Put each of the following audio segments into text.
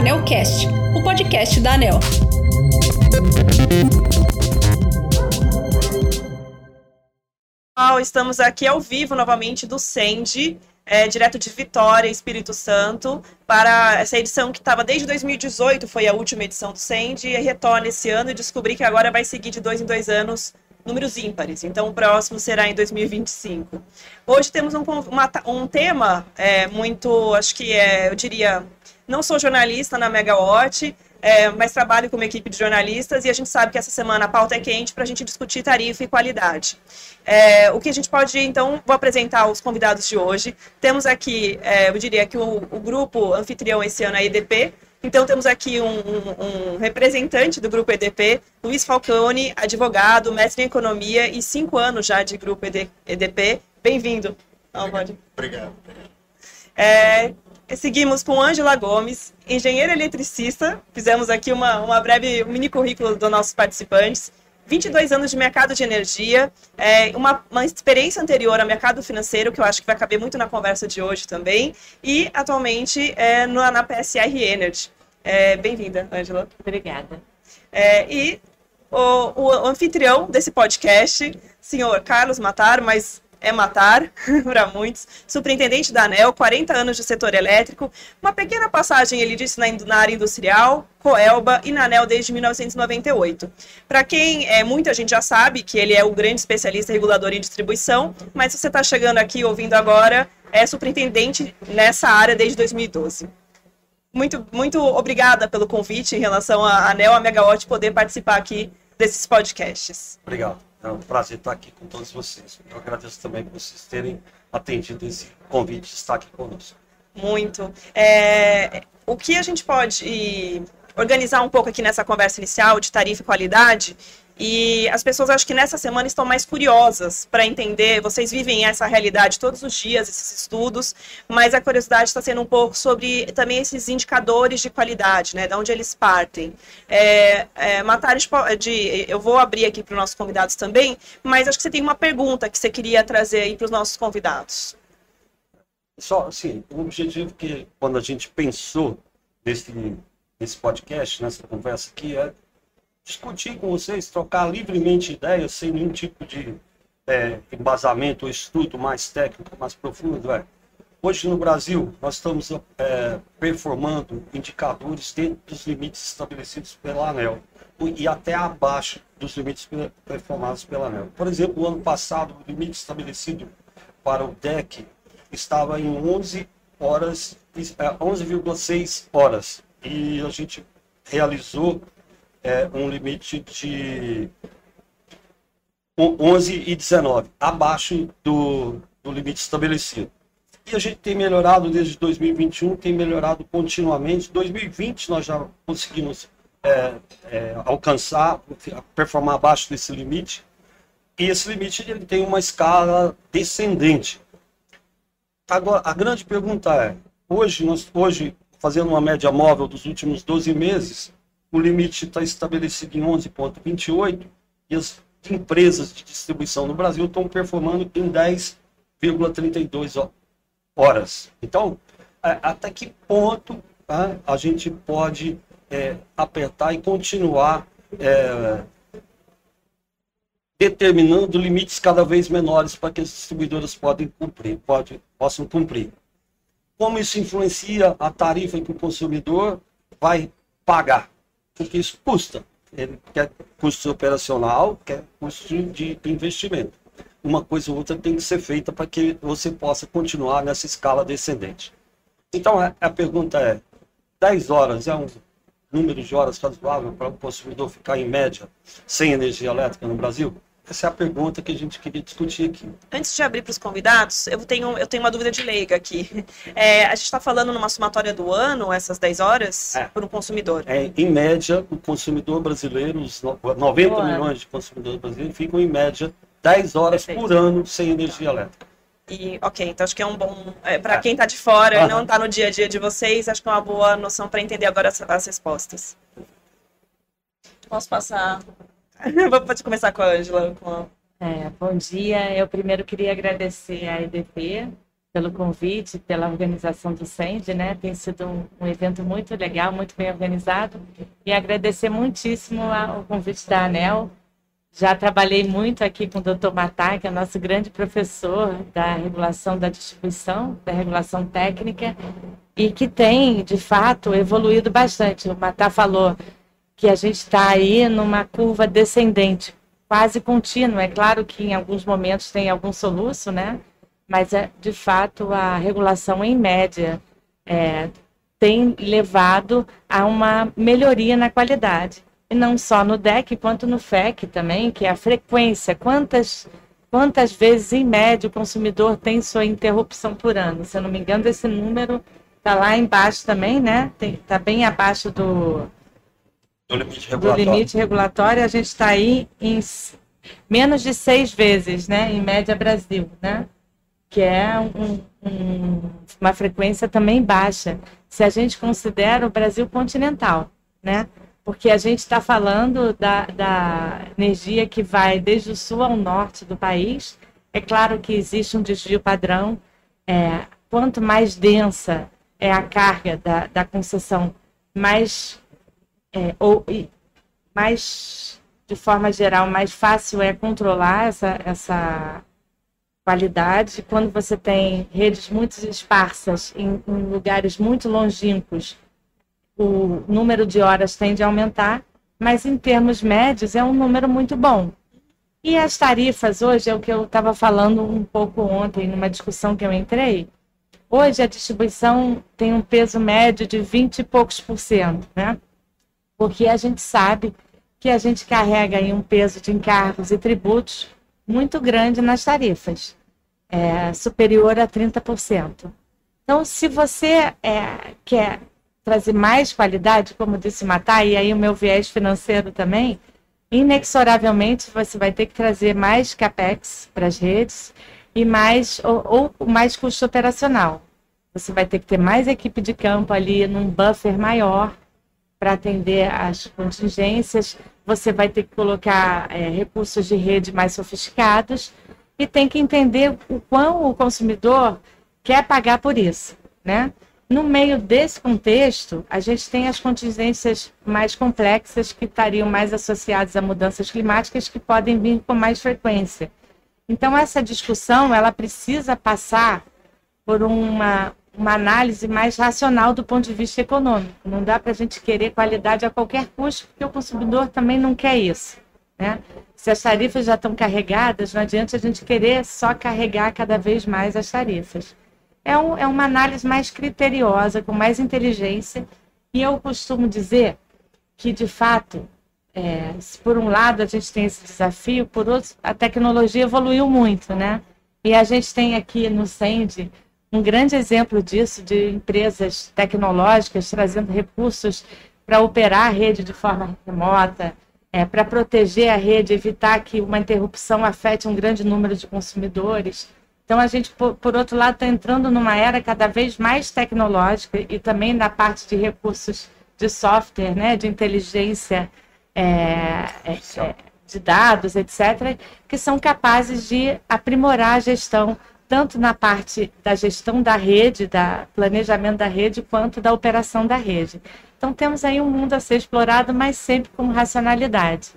Anelcast, o podcast da Anel. Estamos aqui ao vivo novamente do Sende, é, direto de Vitória, Espírito Santo, para essa edição que estava desde 2018, foi a última edição do Sende, e retorna esse ano e descobri que agora vai seguir de dois em dois anos números ímpares. Então, o próximo será em 2025. Hoje temos um, uma, um tema é, muito, acho que é, eu diria, não sou jornalista na Megawatt, é, mas trabalho com uma equipe de jornalistas e a gente sabe que essa semana a pauta é quente para a gente discutir tarifa e qualidade. É, o que a gente pode, então, vou apresentar os convidados de hoje. Temos aqui, é, eu diria que o, o, grupo anfitrião esse ano é a EDP, então temos aqui um, um, um, representante do grupo EDP, Luiz Falcone, advogado, mestre em economia e cinco anos já de grupo ED, EDP. Bem-vindo. Obrigado. Obrigado. É, seguimos com Ângela Gomes, engenheira eletricista. Fizemos aqui uma, uma breve um mini currículo dos nossos participantes. 22 anos de mercado de energia, é, uma, uma experiência anterior ao mercado financeiro, que eu acho que vai caber muito na conversa de hoje também, e atualmente é, no, na PSR Energy. É, Bem-vinda, Ângela. Obrigada. É, e o, o, anfitrião desse podcast, senhor Carlos Matar, mas é matar para muitos. Superintendente da ANEL, 40 anos de setor elétrico, uma pequena passagem, ele disse, na, área industrial, Coelba e na ANEL desde 1998. Para quem é, muita gente já sabe que ele é o grande especialista regulador em distribuição, mas se você está chegando aqui ouvindo agora, é superintendente nessa área desde 2012. Muito, muito obrigada pelo convite em relação à ANEL, a Megawatt, poder participar aqui desses podcasts. Obrigado. É um prazer estar aqui com todos vocês. Eu agradeço também por vocês terem atendido esse convite de estar aqui conosco. Muito. É, o que a gente pode organizar um pouco aqui nessa conversa inicial de tarifa e qualidade e as pessoas acho que nessa semana estão mais curiosas para entender. Vocês vivem essa realidade todos os dias, esses estudos, mas a curiosidade está sendo um pouco sobre também esses indicadores de qualidade, né? De onde eles partem. É, é, Matares, de, eu vou abrir aqui para os nossos convidados também, mas acho que você tem uma pergunta que você queria trazer aí para os nossos convidados. Só, assim, o objetivo que quando a gente pensou nesse, nesse podcast, nessa conversa aqui, é discutir com vocês, trocar livremente ideias, sem nenhum tipo de é, embasamento ou estudo mais técnico, mais profundo. É. Hoje no Brasil, nós estamos é, performando indicadores dentro dos limites estabelecidos pela ANEL e até abaixo dos limites performados pela ANEL. Por exemplo, o ano passado, o limite estabelecido para o DEC estava em 11 horas, 11,6 é, horas. E a gente realizou é, um limite de 11 e 19, abaixo do, do limite estabelecido. E a gente tem melhorado desde 2021, tem melhorado continuamente. 2020 nós já conseguimos é, é, alcançar, performar abaixo desse limite. E esse limite ele tem uma escala descendente. Agora, a grande pergunta é, hoje, nós, hoje fazendo uma média móvel dos últimos 12 meses, o limite está estabelecido em 11,28 e as empresas de distribuição no Brasil estão performando em 10,32 horas. Então, até que ponto tá, a gente pode é, apertar e continuar é, determinando limites cada vez menores para que as distribuidoras podem cumprir, pode, possam cumprir. Como isso influencia a tarifa que o consumidor vai pagar? porque isso custa. Ele quer custo operacional, quer custo de investimento. Uma coisa ou outra tem que ser feita para que você possa continuar nessa escala descendente. Então, a pergunta é: 10 horas é um número de horas razoável para o consumidor ficar, em média, sem energia elétrica no Brasil? Essa é a pergunta que a gente queria discutir aqui. Antes de abrir para os convidados, eu tenho, eu tenho uma dúvida de leiga aqui. É, a gente está falando numa somatória do ano, essas 10 horas, é. para o consumidor. É, em média, o consumidor brasileiro, os 90 Boa. milhões de consumidores brasileiros, ficam em média 10 horas Perfeito. por ano sem energia elétrica. E, ok, então acho que é um bom. É, para é. quem está de fora e não está no dia a dia de vocês, acho que é uma boa noção para entender agora as, as respostas. Posso passar Pode começar com a Ângela. É, bom dia. Eu primeiro queria agradecer à EDP pelo convite, pela organização do SEND, né? Tem sido um, um, evento muito legal, muito bem organizado. E agradecer muitíssimo ao convite da ANEL. Já trabalhei muito aqui com o Dr. Matar, que é nosso grande professor da regulação da distribuição, da regulação técnica, e que tem, de fato, evoluído bastante. O Matar falou que a gente está aí numa curva descendente, quase contínua. É claro que em alguns momentos tem algum soluço, né? Mas, é, de fato, a regulação, em média, é, tem levado a uma melhoria na qualidade. E não só no DEC, quanto no FEC também, que é a frequência. Quantas, quantas vezes, em média, o consumidor tem sua interrupção por ano? Se eu não me engano, esse número está lá embaixo também, né? Está bem abaixo do, do limite regulatório. Do limite regulatório, a gente está aí em menos de seis vezes, né? Em média Brasil, né? que é um, um, uma frequência também baixa, se a gente considera o Brasil continental, né? Porque a gente está falando da, da energia que vai desde o sul ao norte do país. É claro que existe um desvio padrão. É, quanto mais densa é a carga da, da concessão, mais, é, ou, mais, de forma geral, mais fácil é controlar essa, essa qualidade. Quando você tem redes muito esparsas em, em lugares muito longínquos, o número de horas tende a aumentar, mas em termos médios é um número muito bom. E as tarifas hoje é o que eu estava falando um pouco ontem numa discussão que eu entrei. Hoje a distribuição tem um peso médio de 20 e poucos por cento, né? Porque a gente sabe que a gente carrega aí um peso de encargos e tributos muito grande nas tarifas, é, superior a 30%. Então, se você é, quer trazer mais qualidade, como disse Matar, e aí o meu viés financeiro também, inexoravelmente você vai ter que trazer mais capex para as redes e mais ou, ou mais custo operacional. Você vai ter que ter mais equipe de campo ali num buffer maior para atender as contingências você vai ter que colocar é, recursos de rede mais sofisticados e tem que entender o quão o consumidor quer pagar por isso, né? No meio desse contexto, a gente tem as contingências mais complexas que estariam mais associadas a mudanças climáticas que podem vir com mais frequência. Então essa discussão ela precisa passar por uma, uma análise mais racional do ponto de vista econômico. Não dá para a gente querer qualidade a qualquer custo, porque o consumidor também não quer isso. Né? Se as tarifas já estão carregadas, não adianta a gente querer só carregar cada vez mais as tarifas. É, um, é uma análise mais criteriosa, com mais inteligência, e eu costumo dizer que, de fato, é, se por um lado a gente tem esse desafio, por outro, a tecnologia evoluiu muito, né? E a gente tem aqui no SEND um grande exemplo disso, de empresas tecnológicas trazendo recursos para operar a rede de forma remota, é, para proteger a rede, evitar que uma interrupção afete um grande número de consumidores. Então, a gente, por, por outro lado, está entrando numa era cada vez mais tecnológica e também na parte de recursos de software, né, de inteligência é, é, é de dados, etc., que são capazes de aprimorar a gestão tanto na parte da gestão da rede, da planejamento da rede, quanto da operação da rede. Então temos aí um mundo a ser explorado, mas sempre com racionalidade.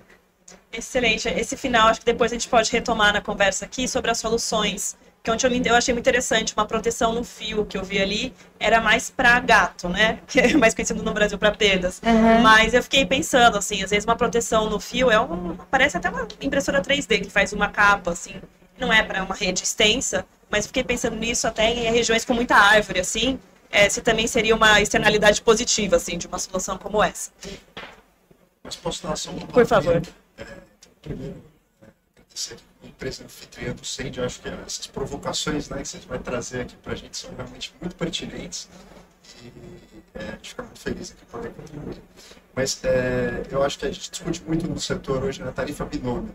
Excelente. Esse final, acho que depois a gente pode retomar na conversa aqui sobre as soluções. Que ontem eu, eu achei muito interessante, uma proteção no fio que eu vi ali era mais para gato, né? Que é mais conhecido no Brasil para perdas. Uhum. Mas eu fiquei pensando, assim, às vezes uma proteção no fio é um. Parece até uma impressora 3D que faz uma capa, assim. Não é para uma rede extensa, mas fiquei pensando nisso até em regiões com muita árvore, assim, é, se também seria uma externalidade positiva, assim, de uma solução como essa. Mas posso dar só uma Por favor. É, primeiro, é, agradecer a empresa anfitriã do eu acho que essas provocações né, que você vai trazer aqui para a gente são realmente muito pertinentes e é, a gente fica muito feliz aqui poder contribuir. Mas é, eu acho que a gente discute muito no setor hoje na tarifa binômio.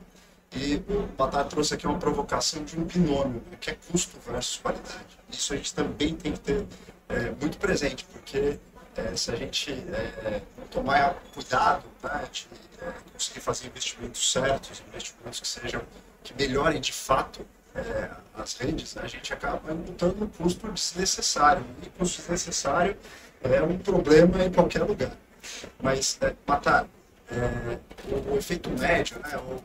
E o Batar trouxe aqui uma provocação de um binômio, né, que é custo versus qualidade. Isso a gente também tem que ter é, muito presente, porque é, se a gente é, tomar cuidado né, de é, conseguir fazer investimentos certos, investimentos que sejam que melhorem de fato é, as redes, a gente acaba imputando um custo desnecessário. E custo desnecessário é um problema em qualquer lugar. Mas, é, Matar, é, o, o, efeito médio, né, o,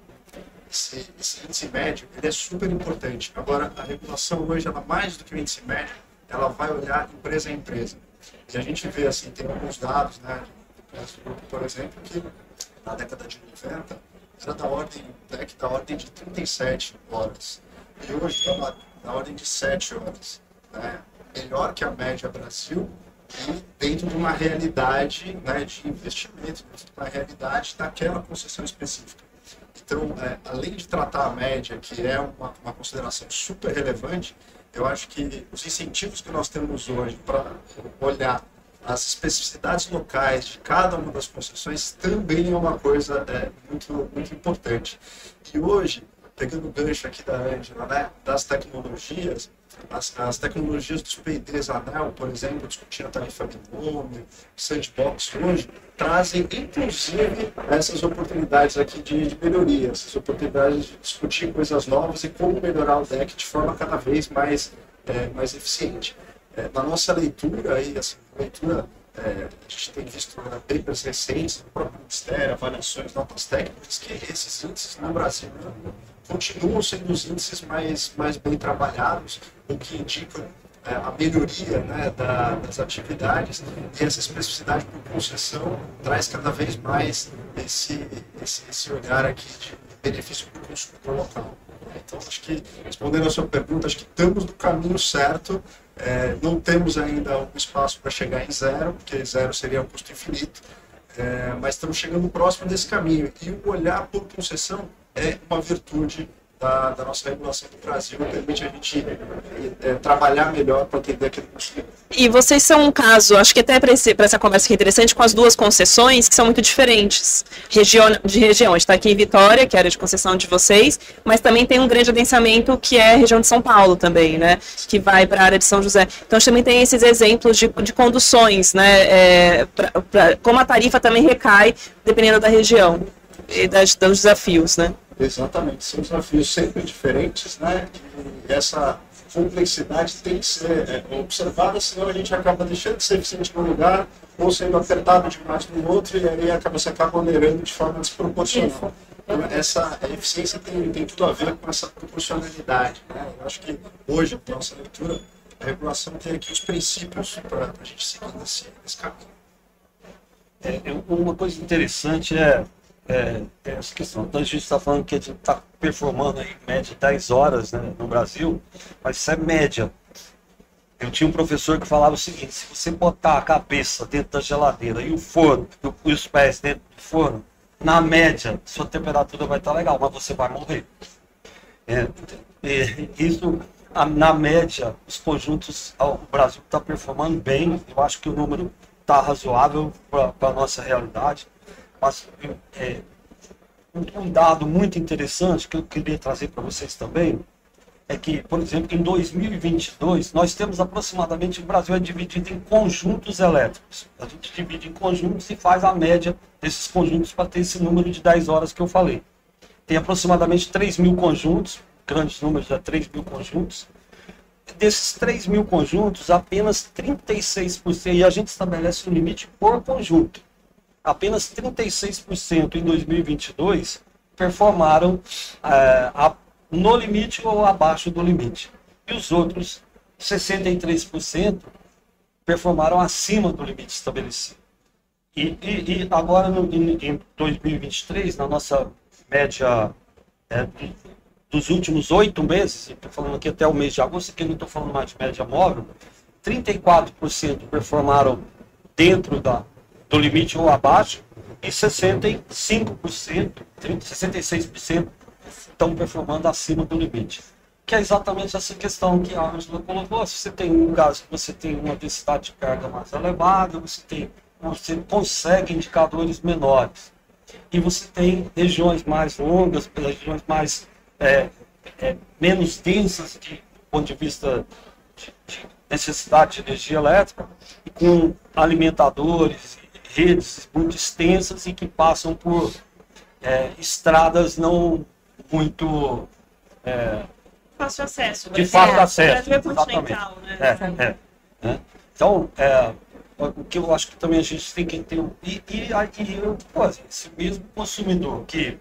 esse, índice médio, ele é super importante. Agora, a regulação hoje, ela mais do que o índice médio, ela vai olhar empresa a empresa. E a gente vê, assim, tem alguns dados, né, por exemplo, que na década de 90 era da ordem, DEC da ordem de 37 horas. E hoje está na ordem de 7 horas. Né? Melhor que a média Brasil e dentro de uma realidade né, de investimento, dentro de uma realidade daquela concessão específica. Então, é, além de tratar a média, que é uma, uma consideração super relevante, eu acho que os incentivos que nós temos hoje para olhar as especificidades locais de cada uma das concessões também é uma coisa é, muito, muito importante. E hoje, pegando o gancho aqui da Angela, né, das tecnologias, as, as tecnologias dos PIDs ANEL, por exemplo, discutindo a tarifa minimum, sandbox hoje, trazem inclusive essas oportunidades aqui de, de melhoria, essas oportunidades de discutir coisas novas e como melhorar o deck de forma cada vez mais, é, mais eficiente. É, na nossa leitura, aí, assim, leitura, é, a gente tem visto né, papers recentes do próprio Ministério, avaliações, notas técnicas, que esses índices no Brasil né, continuam sendo os índices mais, mais bem trabalhados, o que indica é, a melhoria né, da, das atividades e essa especificidade por concessão traz cada vez mais esse, esse, esse olhar aqui de benefício para o consumidor local. Então, acho que, respondendo a sua pergunta, acho que estamos no caminho certo é, não temos ainda um espaço para chegar em zero, porque zero seria um custo infinito, é, mas estamos chegando próximo desse caminho. E o olhar por concessão é uma virtude da, da nossa regulação do Brasil permite a gente é, trabalhar melhor para atender aquele. E vocês são um caso, acho que até para essa conversa que é interessante, com as duas concessões que são muito diferentes região, de região. está aqui em Vitória, que é a área de concessão de vocês, mas também tem um grande adensamento que é a região de São Paulo também, né? Que vai para a área de São José. Então a gente também tem esses exemplos de, de conduções, né? É, pra, pra, como a tarifa também recai dependendo da região e das, dos desafios, né? Exatamente, são desafios sempre diferentes, né? E essa complexidade tem que ser é, observada, senão a gente acaba deixando de ser eficiente num lugar ou sendo apertado demais no outro e aí acaba se acaba onerando de forma desproporcional. Então, essa eficiência tem, tem tudo a ver com essa proporcionalidade. Né? Eu acho que hoje, na nossa leitura, a regulação tem aqui os princípios para a gente seguir nesse, nesse caminho. É, uma coisa interessante é é, essa questão. Então a gente está falando que a gente está performando em média 10 horas né, no Brasil, mas isso é média. Eu tinha um professor que falava o seguinte: se você botar a cabeça dentro da geladeira e o forno, e os pés dentro do forno, na média, sua temperatura vai estar legal, mas você vai morrer. É, é, isso, na média, os conjuntos, o Brasil está performando bem. Eu acho que o número está razoável para a nossa realidade. É, um dado muito interessante que eu queria trazer para vocês também é que, por exemplo, em 2022, nós temos aproximadamente, o Brasil é dividido em conjuntos elétricos. A gente divide em conjuntos e faz a média desses conjuntos para ter esse número de 10 horas que eu falei. Tem aproximadamente 3 mil conjuntos, grandes números, é 3 mil conjuntos. Desses 3 mil conjuntos, apenas 36%, e a gente estabelece um limite por conjunto apenas 36% em 2022 performaram é, a, no limite ou abaixo do limite. E os outros 63% performaram acima do limite estabelecido. E, e, e agora, no, em, em, 2023, na nossa média é, dos últimos oito meses, estou falando aqui até o mês de agosto, que não estou falando mais de média móvel, 34% performaram dentro da, do limite ou abaixo, e 65%, 30, 66% estão performando acima do limite. Que é exatamente essa questão que a Angela colocou. Se você tem lugares que você tem uma densidade de carga mais elevada, você, tem, você consegue indicadores menores. E você tem regiões mais longas, regiões mais é, é, menos densas de, do ponto de vista de, de necessidade de energia elétrica, e com alimentadores redes muito extensas e que passam por é, estradas não muito é, fácil acesso. De Brasil- fácil é, acesso, é continental, né? É, é, né? Então, o que eu acho que também a gente tem que ter. E, e, aí, eu, pô, esse mesmo consumidor que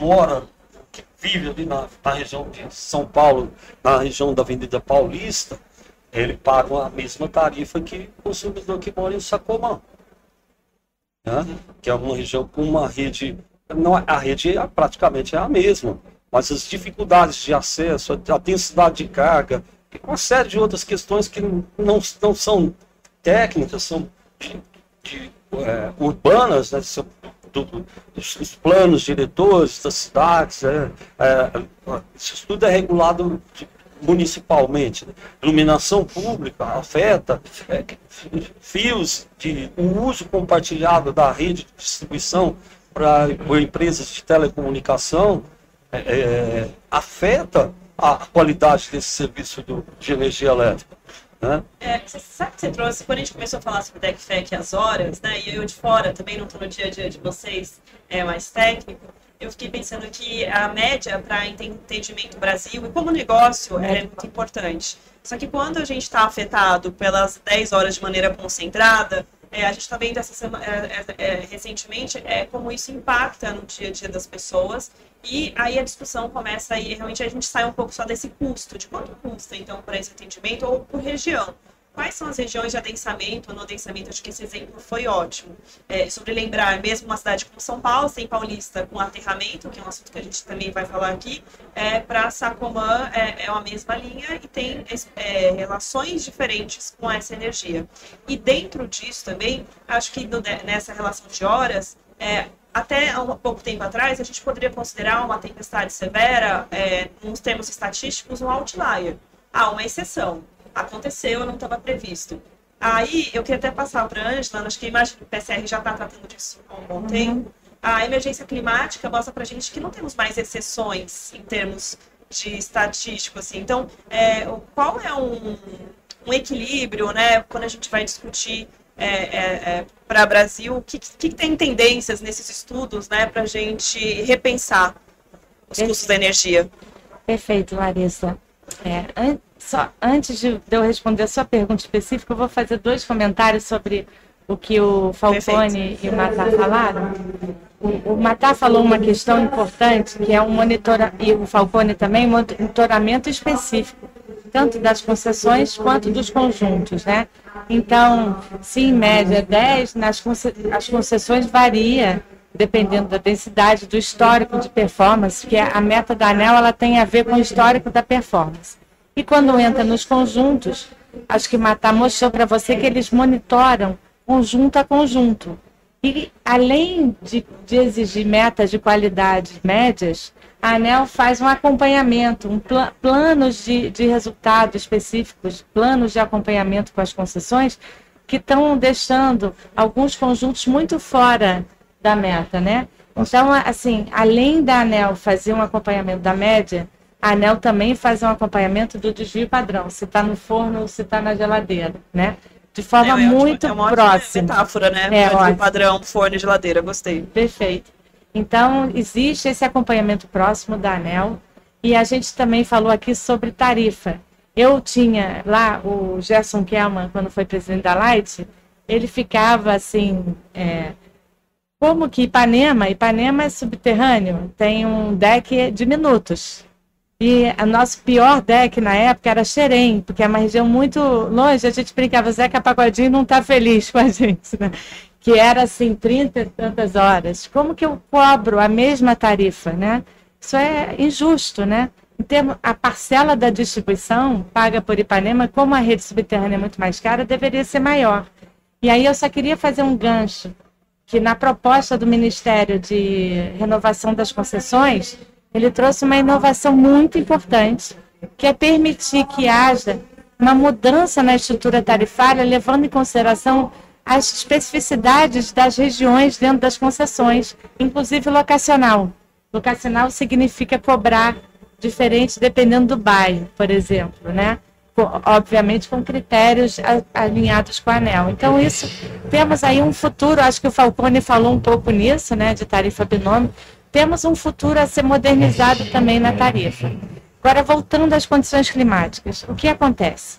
mora, que vive ali na, na região de São Paulo, na região da Avenida Paulista, ele paga a mesma tarifa que o consumidor que mora em Sacomã. Né? Que é uma região com uma rede. Não, é- a rede é, praticamente é a mesma, mas as dificuldades de acesso, a, densidade de carga, uma série de outras questões que não, não são técnicas, são de, de, é, urbanas, né? são do- do- os, os planos diretores das cidades, é, é, isso tudo é regulado de- municipalmente. né? Iluminação pública afeta, é, fios de o uso compartilhado da rede de distribuição para empresas de telecomunicação é, é, afeta a qualidade desse serviço do- de energia elétrica. Né? É, você sabe que você trouxe, quando a gente começou a falar sobre DECFEC as horas, né, e eu de fora também não estou no dia a dia de vocês, é mais técnico, eu fiquei pensando que a média para entendimento Brasil e como negócio é muito importante. Só que quando a gente está afetado pelas 10 horas de maneira concentrada, é, a gente está vendo essa semana, é, é, é, recentemente é, como isso impacta no dia a dia das pessoas. E aí a discussão começa aí, realmente a gente sai um pouco só desse custo, de quanto custa então para esse atendimento ou por região. Quais são as regiões de adensamento ou não adensamento? Acho que esse exemplo foi ótimo. É, sobre lembrar, mesmo uma cidade como São Paulo, tem Paulista com aterramento, que é um assunto que a gente também vai falar aqui, é, para Sacomã é, é uma mesma linha e tem é, relações diferentes com essa energia. E dentro disso também, acho que no, nessa relação de horas, é, até há um pouco tempo atrás, a gente poderia considerar uma tempestade severa, é, nos termos estatísticos, um outlier. Ah, uma exceção. Aconteceu, não estava previsto. Aí, eu queria até passar para a Ângela, acho que a imagem do PCR já está tratando disso há um bom Uhum. tempo. A emergência climática mostra para a gente que não temos mais exceções em termos de estatístico. Assim. Então, é, qual é um, um equilíbrio, né, quando a gente vai discutir é, é, é, para o Brasil, o que, que, tem tendências nesses estudos né, para a gente repensar os Perfeito. custos da energia? Perfeito, Larissa. É, só, antes de eu responder a sua pergunta específica, eu vou fazer dois comentários sobre o que o Falcone Perfeito. e o Matar falaram. O, o Matar falou uma questão importante, que é um monitoramento, e o Falcone também, monitoramento específico, tanto das concessões quanto dos conjuntos, né? Então, se em média 10, nas conce as concessões varia dependendo da densidade, do histórico de performance, que a meta da ANEL ela tem a ver com o histórico da performance. E quando entra nos conjuntos, acho que Matar mostrou para você que eles monitoram conjunto a conjunto. E além de, de exigir metas de qualidade médias, a ANEL faz um acompanhamento, um pl planos de, de resultados específicos, planos de acompanhamento com as concessões, que estão deixando alguns conjuntos muito fora da meta, né? Então, assim, além da ANEL fazer um acompanhamento da média, a ANEL também faz um acompanhamento do desvio padrão, se está no forno ou se está na geladeira, né? De forma é, muito é uma próxima. metáfora, né? É, desvio padrão, forno e geladeira, gostei. Perfeito. Então, existe esse acompanhamento próximo da ANEL e a gente também falou aqui sobre tarifa. Eu tinha lá, o Gerson Kelman, quando foi presidente da Light, ele ficava assim, é, como que Ipanema, Ipanema é subterrâneo, tem um deck de minutos. E o nosso pior deck na época era Xerém, porque é uma região muito longe. A gente brincava, Zeca Pagodinho não está feliz com a gente, né? Que era assim, 30 e tantas horas. Como que eu cobro a mesma tarifa, né? Isso é injusto, né? Em termo, a parcela da distribuição paga por Ipanema, como a rede subterrânea é muito mais cara, deveria ser maior. E aí eu só queria fazer um gancho que na proposta do Ministério de Renovação das Concessões, ele trouxe uma inovação muito importante, que é permitir que haja uma mudança na estrutura tarifária, levando em consideração as especificidades das regiões dentro das concessões, inclusive locacional. Locacional significa cobrar diferente dependendo do bairro, por exemplo, né? obviamente com critérios alinhados com a ANEL. Então, isso, temos aí um futuro, acho que o Falcone falou um pouco nisso, né, de tarifa binômio, temos um futuro a ser modernizado também na tarifa. Agora, voltando às condições climáticas, o que acontece?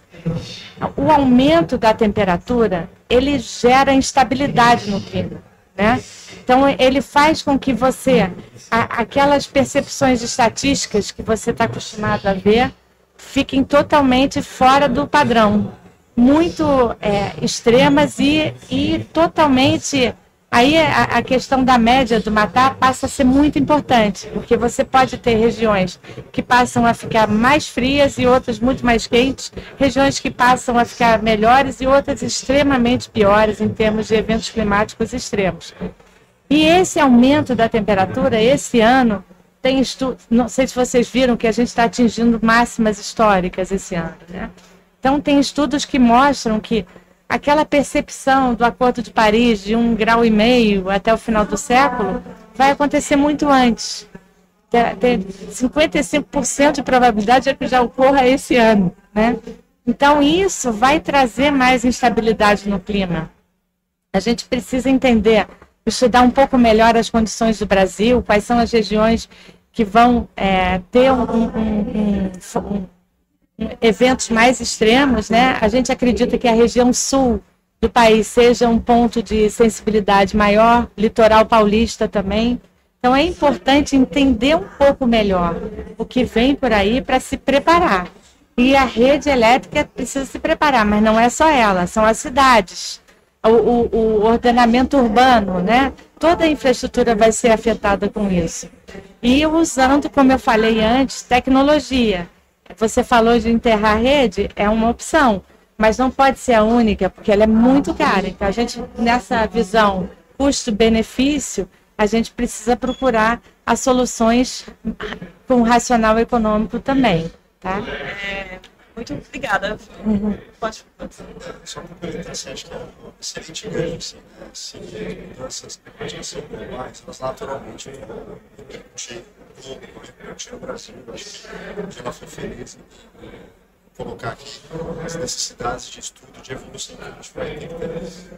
O aumento da temperatura, ele gera instabilidade no clima, né? Então, ele faz com que você, aquelas percepções estatísticas que você está acostumado a ver, fiquem totalmente fora do padrão, muito é, extremas e, e totalmente Aí a, a, questão da média do matar passa a ser muito importante, porque você pode ter regiões que passam a ficar mais frias e outras muito mais quentes, regiões que passam a ficar melhores e outras extremamente piores em termos de eventos climáticos extremos. E esse aumento da temperatura, esse ano, tem estudo, não sei se vocês viram que a gente está atingindo máximas históricas esse ano, né? Então tem estudos que mostram que aquela percepção do Acordo de Paris de um grau e meio até o final do século vai acontecer muito antes. Tem 55% de probabilidade de que já ocorra esse ano, né? Então isso vai trazer mais instabilidade no clima. A gente precisa entender, estudar um pouco melhor as condições do Brasil, quais são as regiões que vão é, ter um, um, um, eventos mais extremos, né? A gente acredita que a região sul do país seja um ponto de sensibilidade maior, litoral paulista também. Então é importante entender um pouco melhor o que vem por aí para se preparar. E a rede elétrica precisa se preparar, mas não é só ela, são as cidades, o, o, ordenamento urbano, né? Toda a infraestrutura vai ser afetada com isso. E usando, como eu falei antes, tecnologia você falou de enterrar a rede, é uma opção, mas não pode ser a única, porque ela é muito cara. Então, a gente, nessa visão custo-benefício, a gente precisa procurar as soluções com racional econômico também. Tá? É, muito obrigada. Uhum. Pode. Só uma pergunta, assim, acho que é excelente ganho, assim, né? Se as mudanças são globais, elas naturalmente vão no globo, vão repercutir no Brasil. Que ela foi feliz em colocar aqui as necessidades de estudo, de evolução que a gente vai ter.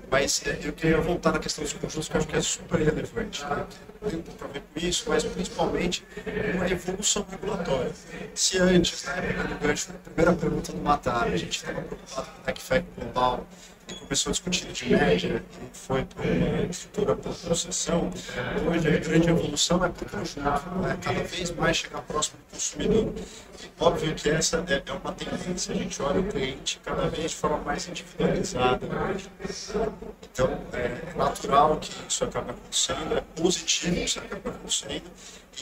Mas é, eu queria voltar na questão dos conjuntos, que eu acho que é super relevante. Né? Tem um pouco a ver com isso, mas principalmente uma evolução regulatória. Se antes, né, o da primeira pergunta do Matar, a gente estava preocupado com o TechFact global, começou a discutir de média foi para uma estrutura por concessão, hoje a grande evolução é o conjunto, né? cada vez mais chegar próximo do consumidor. Óbvio que essa é, é uma tendência, a gente olha o cliente cada vez de forma mais individualizada. Então, é natural que isso acabe acontecendo, é positivo que isso acabe acontecendo,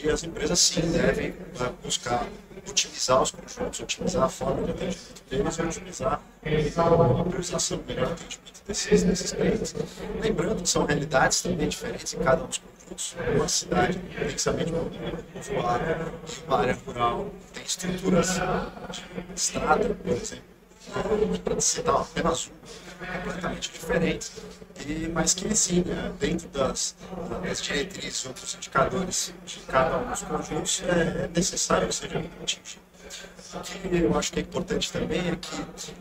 e as empresas sim devem né, buscar otimizar os conjuntos, otimizar a forma de atendimento deles e otimizar a priorização, melhor atendimento desses, desses clientes. Lembrando que são realidades também diferentes em cada um dos conjuntos. Uma cidade densamente povoada, uma área rural, tem estruturas de estrada, por exemplo, para citar apenas um, completamente diferentes, e, mas que sim, né, dentro das, das diretrizes, outros indicadores de cada um dos conjuntos, é necessário que seja atingido. O que eu acho que é importante também é que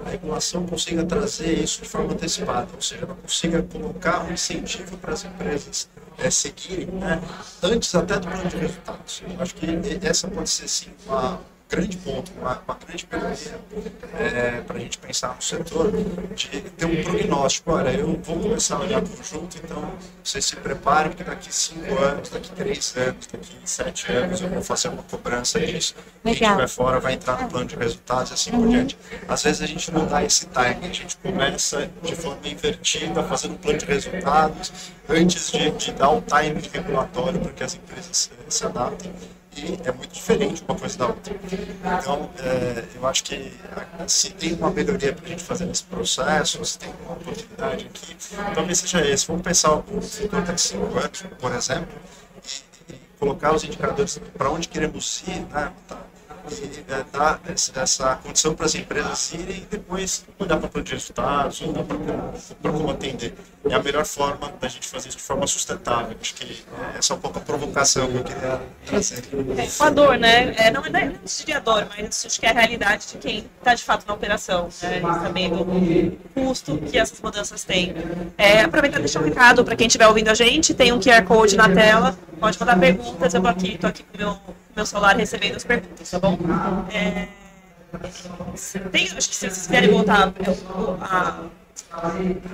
a regulação consiga trazer isso de forma antecipada, ou seja, ela consiga colocar um incentivo para as empresas é, seguirem, né, antes até do plano de resultados. Eu acho que essa pode ser sim uma grande ponto, uma, uma grande melhoria é, para a gente pensar no setor, de ter um prognóstico. Olha, eu vou começar a olhar conjunto, então vocês se preparem que daqui cinco anos, daqui três anos, daqui sete anos eu vou fazer uma cobrança disso. Quem estiver fora vai entrar no plano de resultados e assim por diante. Às vezes a gente não dá esse timing, a gente começa de forma invertida, fazendo um plano de resultados, antes de, de dar o timing regulatório para que as empresas se, se adaptem é muito diferente uma coisa da outra. Então, é, eu acho que se tem uma melhoria para a gente fazer nesse processo, se tem uma oportunidade aqui, talvez seja esse. Vamos pensar o futuro daqui cinco anos, por exemplo, e, e colocar os indicadores para onde queremos ir, né? Tá e é, dar essa condição para as empresas irem e depois olhar para o plano de resultados, olhar para como atender. É a melhor forma da gente fazer isso de forma sustentável. Acho que essa é um pouco a provocação que eu queria trazer. É Equador, né? É, não é subsidiador, mas acho que é a realidade de quem está de fato na operação, né? sabendo o custo que essas mudanças têm. É, aproveitar e deixar um recado para quem estiver ouvindo a gente, tem um QR Code na tela, pode mandar perguntas, eu aqui, estou aqui com o meu meu celular recebendo as perguntas, tá bom? É, tem, acho que se vocês quiserem voltar a,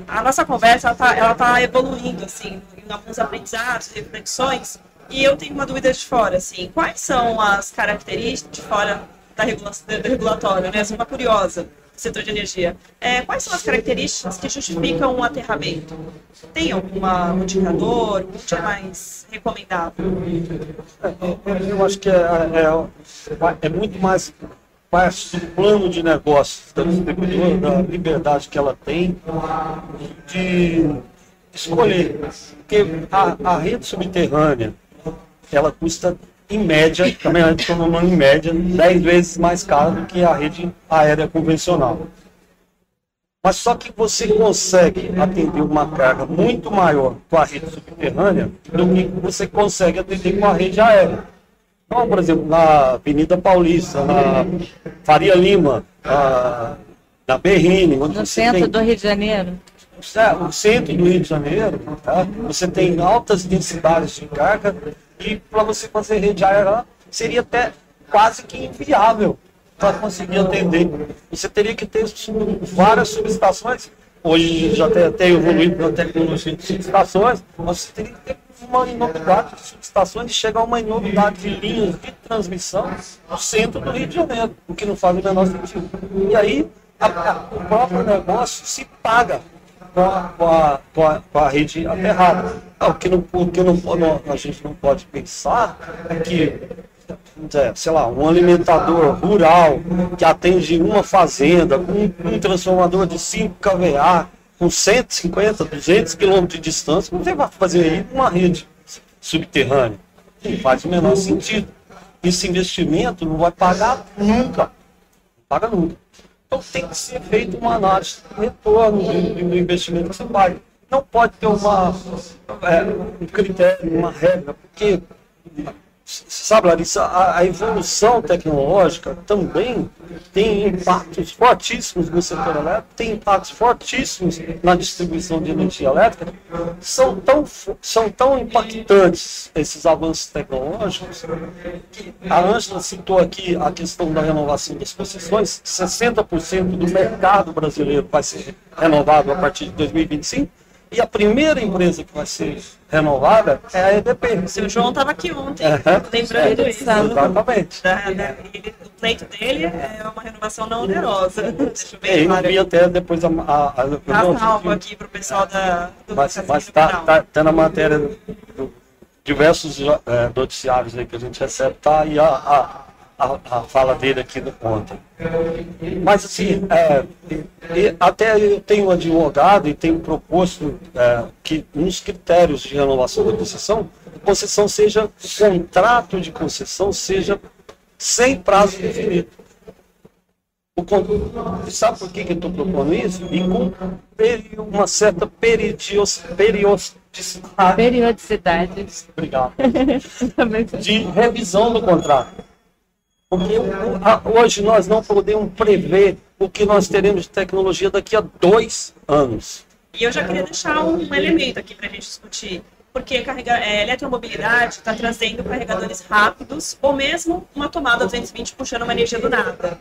a nossa conversa ela tá, ela tá evoluindo assim em alguns aprendizados, reflexões e eu tenho uma dúvida de fora assim quais são as características de fora da regulação do regulatório né uma curiosa setor de energia. É, quais são as características que justificam um aterramento? Tem alguma um indicador? Onde é mais recomendável? Eu acho que é, é, é muito mais parte do plano de negócios da distribuidora, da liberdade que ela tem de escolher. Porque a, a rede subterrânea, ela custa, em média, também a gente falando em média, 10 vezes mais caro do que a rede aérea convencional. Mas só que você consegue atender uma carga muito maior com a rede subterrânea do que você consegue atender com a rede aérea. Então, por exemplo, na Avenida Paulista, na Faria Lima, na, na Berrine, no centro tem... do Rio de Janeiro. O centro do Rio de Janeiro, tá? você tem altas densidades de carga e para você fazer rede aérea seria até quase que inviável para conseguir atender. Você teria que ter várias subestações. Hoje já tem, tem evoluído para tecnologia de subestações, mas você teria que ter uma enormidade de subestações e chega a uma enormidade de linhas de transmissão no centro do Rio de Janeiro, o que não faz o menor sentido. E aí a, a, o próprio negócio se paga com a, com a, com a, com a rede aterrada. Ah, o que, não, o que não, não, a gente não pode pensar é que é, sei lá, um alimentador rural que atende uma fazenda com um, transformador de 5 kVA, com 150, 200 quilômetros de distância, você vai fazer aí uma rede subterrânea. Não faz o menor sentido. Esse investimento não vai pagar nunca. Não paga nunca. Então tem que ser feita uma análise de retorno do, investimento que você paga. Não pode ter uma, é, um critério, uma regra, porque Sabe, Larissa, a, a, evolução tecnológica também tem impactos fortíssimos no setor elétrico, tem impactos fortíssimos na distribuição de energia elétrica. São tão, são tão impactantes esses avanços tecnológicos que a Ângela citou aqui a questão da renovação das concessões, 60% do mercado brasileiro vai ser renovado a partir de 2025. E a primeira empresa que vai ser renovada é a EDP. O seu João estava aqui ontem, uhum. lembrando é, isso. Exatamente. Da, da, ele, o pleito dele é uma renovação não onerosa. Deixa eu ver. É, eu vi até depois a. a, a tá salvo aqui para o pessoal da, do Mas está tá, tá na matéria do, diversos é, noticiários aí que a gente recebe, tá aí a, a a, a fala dele aqui ontem. Mas, assim, é, até eu tenho advogado e tenho proposto é, que nos critérios de renovação da concessão, a concessão seja, o contrato de concessão seja sem prazo definido. O, sabe por que, que eu estou propondo isso? E com uma certa periodicidade. Periodicidade. Obrigado. de revisão do contrato. Porque hoje nós não podemos prever o que nós teremos de tecnologia daqui a dois anos. E eu já queria deixar um elemento aqui para a gente discutir. Porque carrega, é, eletromobilidade está trazendo carregadores rápidos ou mesmo uma tomada 220 puxando uma energia do nada.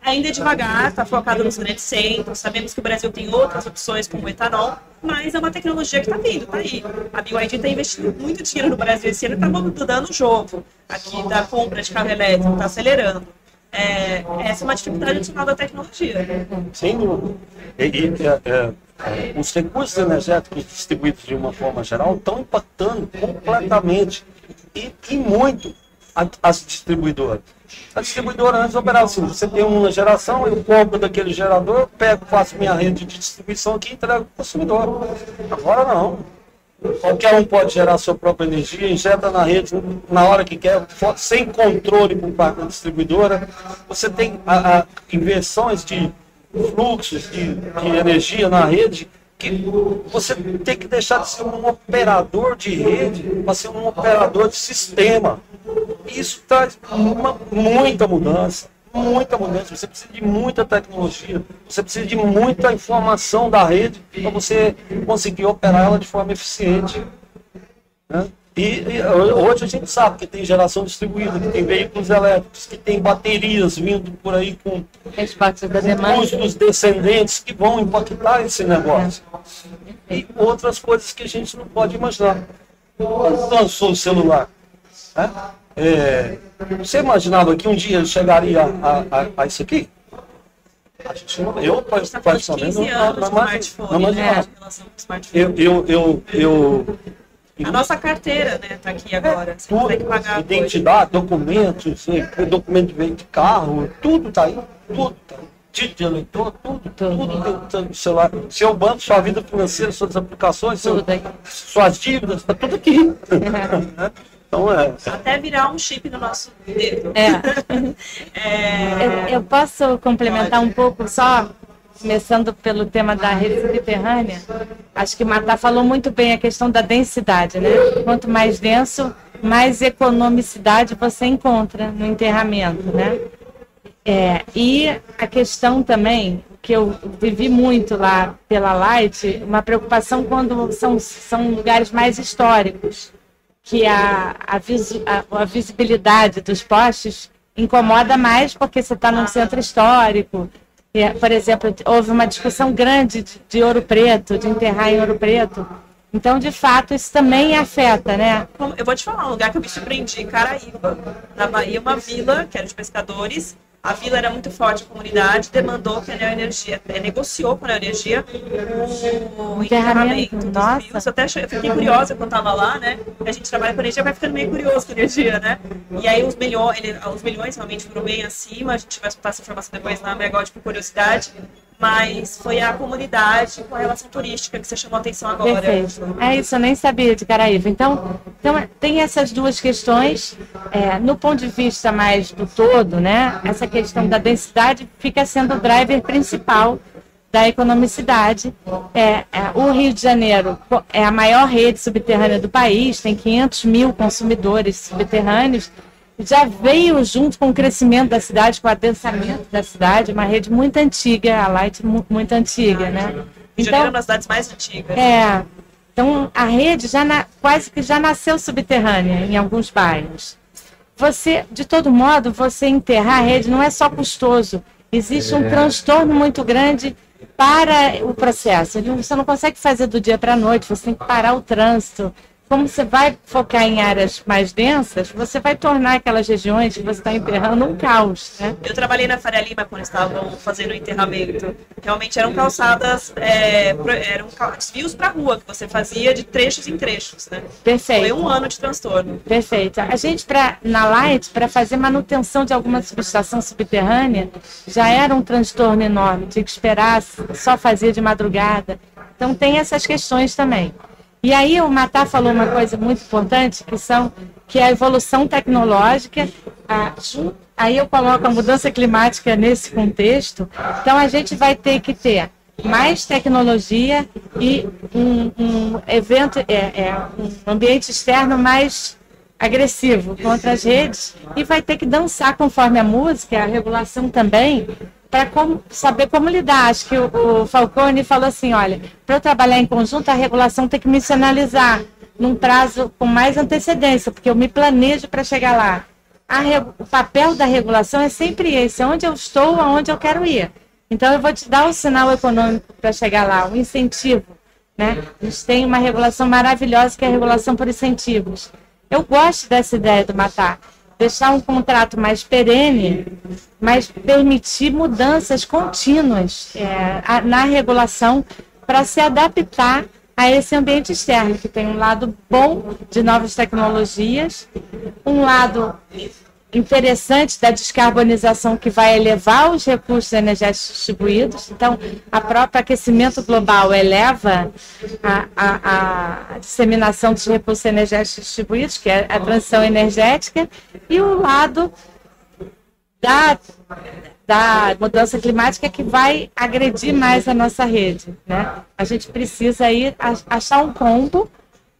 Ainda é devagar, está focado nos grandes centros. Sabemos que o Brasil tem outras opções como o etanol, mas é uma tecnologia que está vindo, está aí. A BYD está investindo muito dinheiro no Brasil esse ano, está mudando o jogo aqui da compra de carro elétrico, está acelerando. É, essa é uma dificuldade adicional da tecnologia. Sem dúvida. E, e, é, é, os recursos energéticos distribuídos de uma forma geral estão impactando completamente e, e muito as distribuidoras. A distribuidora antes operava assim, você tem uma geração, eu compro daquele gerador, pego, faço minha rede de distribuição aqui e entrego para o consumidor. Agora não. Qualquer um pode gerar sua própria energia, injeta na rede na hora que quer, sem controle por parte da distribuidora. Você tem a, a inversões de fluxos de, de energia na rede que você tem que deixar de ser um operador de rede para ser um operador de sistema. Isso traz uma, muita mudança, muita mudança. Você precisa de muita tecnologia, você precisa de muita informação da rede para você conseguir operar ela de forma eficiente. Né? E, e, hoje a gente sabe que tem geração distribuída, que tem veículos elétricos, que tem baterias vindo por aí com custos descendentes que vão impactar esse negócio. E outras coisas que a gente não pode imaginar. Quando lançou o celular, né? é, você imaginava que um dia chegaria a, a, a isso aqui? A gente não, eu, particularmente, não, não, não, não imaginava. Eu, eu, eu, eu, a nossa carteira, né, tá aqui agora. Você tudo, que pagar identidade, documentos, documento de carro, tudo tá aí, tudo tá aí. Título de eleitor, tudo, tudo, tudo no celular. Seu banco, sua vida financeira, suas aplicações, seu, suas dívidas, tá tudo aqui. Então, é. Até virar um chip no nosso dedo. É. é... Eu, eu, posso complementar Pode. um pouco só, começando pelo tema da rede subterrânea. Acho que Marta falou muito bem a questão da densidade, né? Quanto mais denso, mais economicidade você encontra no enterramento, né? É, e a questão também, que eu vivi muito lá pela Light, uma preocupação quando são, são lugares mais históricos que a, a, visu, a, a visibilidade dos postes incomoda mais porque você está num centro histórico. Por exemplo, houve uma discussão grande de, de Ouro Preto, de enterrar em Ouro Preto. Então, de fato, isso também afeta, né? Eu vou te falar, um lugar que eu me surpreendi, Caraíba, na Bahia, uma vila que era de pescadores, a vila era muito forte, a comunidade demandou que a Neoenergia, é, negociou com a Neoenergia o enterramento dos rios. Eu até achei, eu fiquei curiosa quando estava lá, né? A gente trabalha com energia, vai ficando meio curioso com a energia, né? E aí os milhões, ele, os milhões realmente foram bem acima, a gente vai escutar essa informação depois na Megode por curiosidade mas foi a comunidade com a relação turística que você chamou a atenção agora. Perfeito. É isso, eu nem sabia de Caraíva. Então, então tem essas duas questões. É, no ponto de vista mais do todo, né, essa questão da densidade fica sendo o driver principal da economicidade. É, é, o Rio de Janeiro é a maior rede subterrânea do país, tem 500 mil consumidores subterrâneos já veio junto com o crescimento da cidade, com o adensamento da cidade, uma rede muito antiga, a Light muito antiga, né? Então, é uma das cidades mais antigas. É. Então, a rede já na, quase que já nasceu subterrânea em alguns bairros. Você, de todo modo, você enterrar a rede não é só custoso. Existe um é. transtorno muito grande para o processo. Você não consegue fazer do dia para a noite, você tem que parar o trânsito, como você vai focar em áreas mais densas, você vai tornar aquelas regiões que você está enterrando um caos. Né? Eu trabalhei na Faria Lima quando estavam fazendo o enterramento. Realmente eram calçadas, é, eram desvios para a rua que você fazia de trechos em trechos. Né? Perfeito. Foi um ano de transtorno. Perfeito. A gente, pra, na Light, para fazer manutenção de alguma subestação subterrânea, já era um transtorno enorme. Tinha que esperar, só fazia de madrugada. Então tem essas questões também. E aí o Matar falou uma coisa muito importante, que são que é a evolução tecnológica, a, aí eu coloco a mudança climática nesse contexto, então a gente vai ter que ter mais tecnologia e um, um evento, é, é, um ambiente externo mais agressivo contra as redes e vai ter que dançar conforme a música, a regulação também, para saber como lidar. Acho que o, o Falcone falou assim: olha, para eu trabalhar em conjunto, a regulação tem que me sinalizar num prazo com mais antecedência, porque eu me planejo para chegar lá. o papel da regulação é sempre esse: onde eu estou, aonde eu quero ir. Então, eu vou te dar o um sinal econômico para chegar lá, um incentivo. Né? A gente tem uma regulação maravilhosa que é a regulação por incentivos. Eu gosto dessa ideia do matar deixar um contrato mais perene, mas permitir mudanças contínuas é, na regulação para se adaptar a esse ambiente externo, que tem um lado bom de novas tecnologias, um lado interessante da descarbonização que vai elevar os recursos energéticos distribuídos. Então, a própria aquecimento global eleva a, a, a disseminação dos recursos energéticos distribuídos, que é a transição energética, e o lado da, da mudança climática que vai agredir mais a nossa rede. Né? A gente precisa aí achar um combo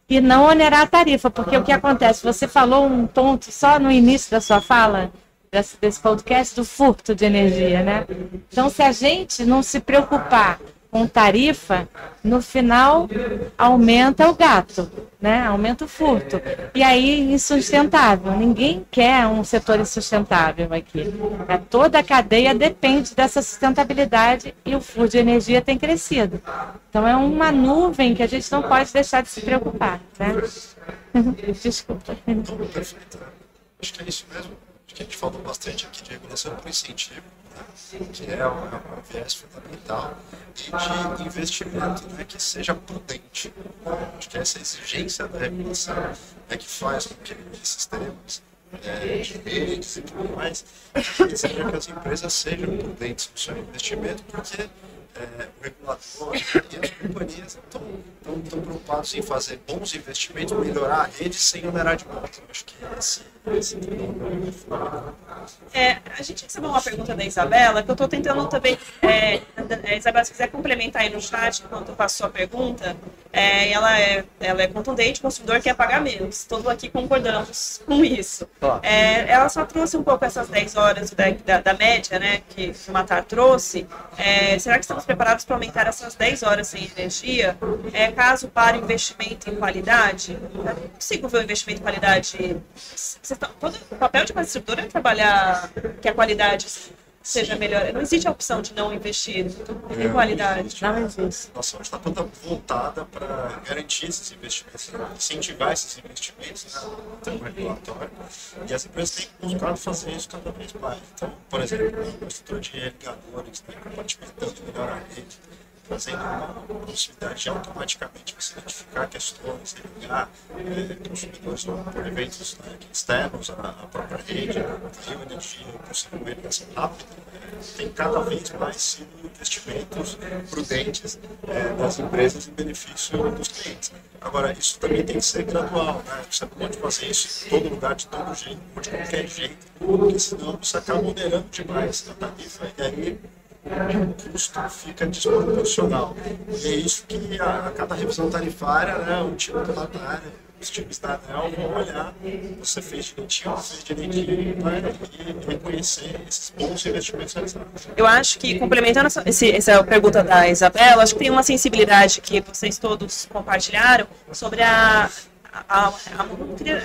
e não onerar a tarifa, porque o que acontece? Você falou um ponto só no início da sua fala, desse, desse podcast, do furto de energia, né? Então, se a gente não se preocupar com tarifa, no final aumenta o gato. né? Aumenta o furto. E aí, insustentável. Ninguém quer um setor insustentável aqui. É, toda a cadeia depende dessa sustentabilidade e o furto de energia tem crescido. Então, é uma nuvem que a gente não pode deixar de se preocupar. Né? Desculpa. Acho que é isso mesmo. Acho que a gente falou bastante aqui de regulação por incentivo? Que é um, é um viés fundamental, e de investimento né? que seja prudente. Acho que essa exigência da regulação é que faz com que esses temas é, de redes e tudo mais, exija que as empresas sejam prudentes no seu investimento, porque é, o regulador e as companhias estão, estão, estão preocupados em fazer bons investimentos, melhorar a rede sem onerar de volta. Acho que esse, esse é. É, a gente recebeu uma pergunta da Isabela, que eu estou tentando também. É, é, Isabela, se quiser complementar aí no chat enquanto eu faço sua pergunta, é, ela, é, ela é contundente, o consumidor quer pagar menos. Todos aqui concordamos com isso. É, ela só trouxe um pouco essas 10 horas da, da, da média, né, que o Matar trouxe. É, será que estamos preparados para aumentar essas 10 horas sem energia? É, caso para investimento em qualidade? Eu não consigo ver o investimento em qualidade. Tá- todo- o papel de uma distribuidora é trabalhar que a qualidade seja melhor. Não existe a opção de não investir em qualidade. Não existe. Nossa, está toda voltada para garantir esses investimentos, incentivar esses investimentos né, no termo regulatório. E as empresas têm buscado fazer isso cada vez mais. Então, por exemplo, o estrutura de ligadores, né, compartimentando melhor a rede, trazendo uma possibilidade de automaticamente você identificar questões, ligar eh, consumidores por eventos né, externos à, própria rede, rio energia, conseguir uma irrigação rápida. né, Tem cada vez mais investimentos prudentes eh, das empresas em benefício dos clientes. Agora, isso também tem que ser gradual, né? Você não pode fazer isso em todo lugar, de todo jeito, de qualquer jeito, porque senão você acaba onerando demais a tarifa e aí o custo fica desproporcional. E é isso que a, a cada revisão tarifária, né, o time área, os times da ANEL vão olhar, você fez direitinho, não fez direitinho, vai reconhecer esses bons investimentos realizados. Eu acho que, complementando essa, essa pergunta da Isabela, acho que tem uma sensibilidade que vocês todos compartilharam sobre a, a, a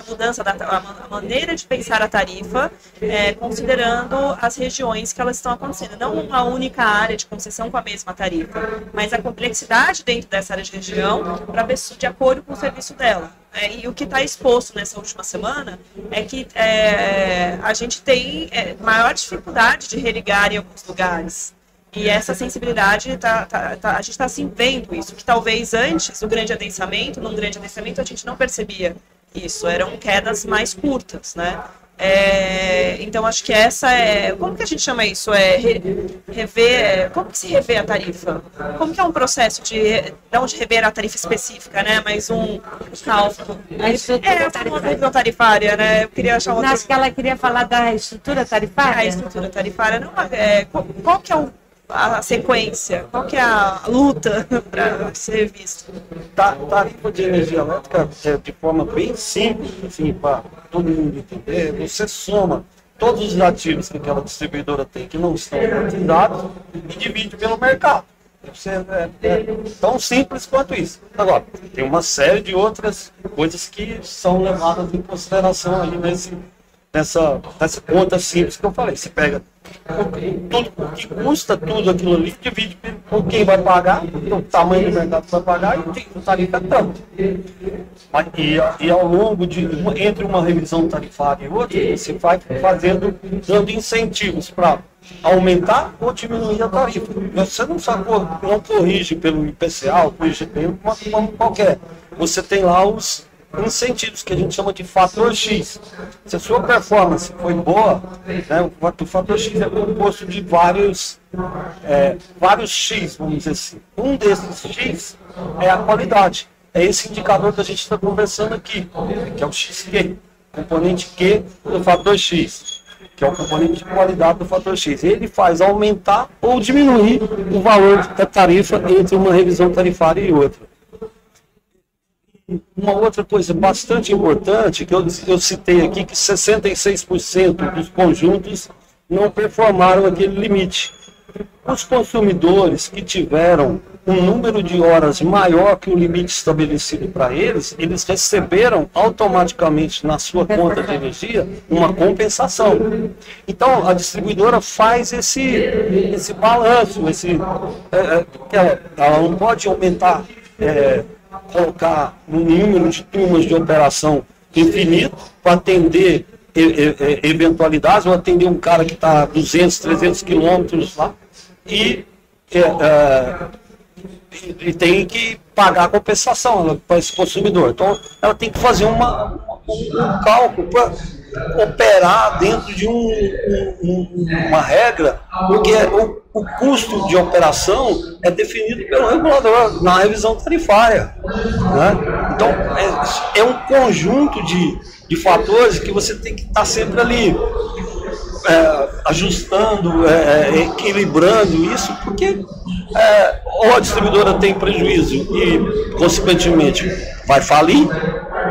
mudança da a ma- a maneira de pensar a tarifa, é, considerando as regiões que elas estão acontecendo. Não uma única área de concessão com a mesma tarifa, mas a complexidade dentro dessa área de região para de acordo com o serviço dela. É, e o que está exposto nessa última semana é que é, a gente tem é, maior dificuldade de religar em alguns lugares. E essa sensibilidade, tá, tá- tá- a gente está assim vendo isso, que talvez antes, o grande adensamento, num grande adensamento, a gente não percebia isso, eram quedas mais curtas, né? É, então, acho que essa é. Como que a gente chama isso? É re- rever. Como que se revê a tarifa? Como que é um processo de. Não de rever a tarifa específica, né? Mas um cálculo. A estrutura É, tarifária. tarifária, né? Eu queria achar outro. Acho que ela queria falar da estrutura tarifária. a estrutura tarifária não é, qual, qual que é o- a sequência, qual que é a luta para ser visto? Ta- Tarifa de energia elétrica, é, de forma bem simples, assim, para todo mundo entender, você soma todos os ativos que aquela distribuidora tem que não estão privatizados e divide pelo mercado. Você, é, é tão simples quanto isso. Agora, tem uma série de outras coisas que são levadas em consideração aí nesse, nessa, nessa conta simples que eu falei. Você pega tudo o que custa tudo aquilo ali, divide por quem vai pagar, o tamanho do mercado que vai pagar e tem tarifa é tanto. E, e ao longo de uma- entre uma revisão tarifária e outra, você vai fazendo, dando incentivos para aumentar ou diminuir a tarifa. Você não só cor- não corrige pelo IPCA, ou pelo uma forma qualquer. Você tem lá os incentivos que a gente chama de fator X. Se a sua performance foi boa, né, o fator- X é composto de vários, é, vários X, vamos dizer assim. Um desses X é a qualidade. É esse indicador que a gente está conversando aqui, que é o XQ, componente Q do fator X, que é o componente de qualidade do fator X. Ele faz aumentar ou diminuir o valor da tarifa entre uma revisão tarifária e outra. Uma outra coisa bastante importante, que eu, eu citei aqui, que 66% dos conjuntos não performaram aquele limite. Os consumidores que tiveram um número de horas maior que o limite estabelecido para eles, eles receberam automaticamente na sua conta de energia uma compensação. Então a distribuidora faz esse, esse balanço, esse, é, é, ela, não pode aumentar, é, colocar um número de turmas de operação infinito para atender eventualidades, ou atender um cara que está 200, 300 quilômetros lá e é, é, e, tem que pagar a compensação para esse consumidor. Então, ela tem que fazer uma, um, um cálculo para operar dentro de um, um, uma regra, porque o, o, custo de operação é definido pelo regulador na revisão tarifária. Né? Então, é, é um conjunto de, de fatores que você tem que estar sempre ali é, ajustando, é, é, equilibrando isso, porque é, ou a distribuidora tem prejuízo e, consequentemente, vai falir,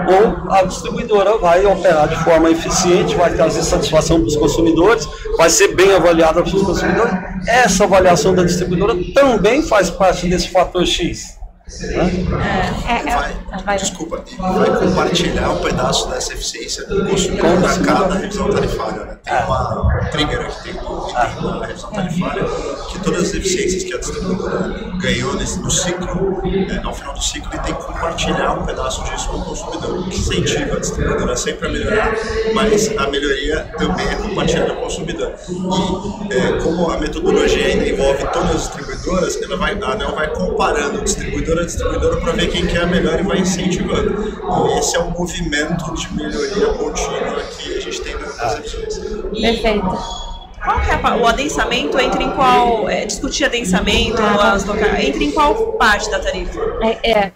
ou a distribuidora vai operar de forma eficiente, vai trazer satisfação para os consumidores, vai ser bem avaliada para os consumidores. Essa avaliação da distribuidora também faz parte desse fator X. É, é, vai, vai, desculpa, vai compartilhar um pedaço dessa eficiência com o consumidor na cada revisão tarifária. Né? Tem uma trigger aqui dentro da revisão tarifária que todas as eficiências que a distribuidora ganhou nesse, no ciclo, né, ao final do ciclo, ele tem que compartilhar um pedaço disso com o consumidor, o que incentiva a distribuidora sempre a melhorar, mas a melhoria também é compartilhada com o consumidor. E é, como a metodologia ainda envolve todas as distribuidoras, ela vai, a ANEL vai comparando distribuidora distribuidora a distribuidora para ver quem quer a melhor e vai incentivando. Então, esse é um movimento de melhoria contínua que a gente tem nas regiões. Perfeito. Qual que é o adensamento entra em qual. É, discutir adensamento, as loca... entra em qual parte da tarifa? É, é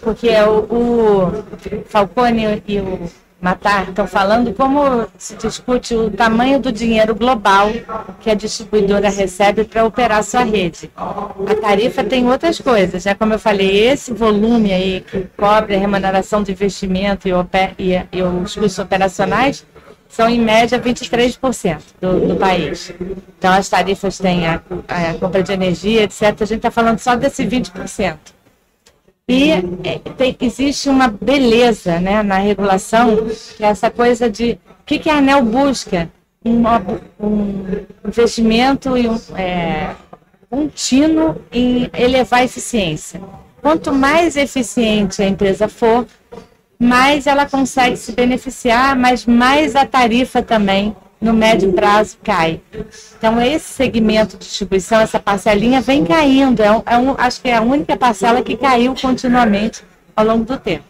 porque o, o Falcone e o Matar estão falando como se discute o tamanho do dinheiro global que a distribuidora recebe para operar sua rede. A tarifa tem outras coisas, né? Como eu falei, esse volume aí que cobre a remuneração do investimento e, e, e os custos operacionais são em média 23% do, do país. Então as tarifas têm a, a compra de energia, etc. A gente está falando só desse 20%. E é, tem, existe uma beleza né, na regulação, que é essa coisa de o que, que a ANEL busca? Um, um investimento e um, é, contínuo em elevar a eficiência. Quanto mais eficiente a empresa for, mais ela consegue se beneficiar, mas mais a tarifa também no médio prazo cai. Então, esse segmento de distribuição, essa parcelinha vem caindo. É um, é um, acho que é a única parcela que caiu continuamente ao longo do tempo.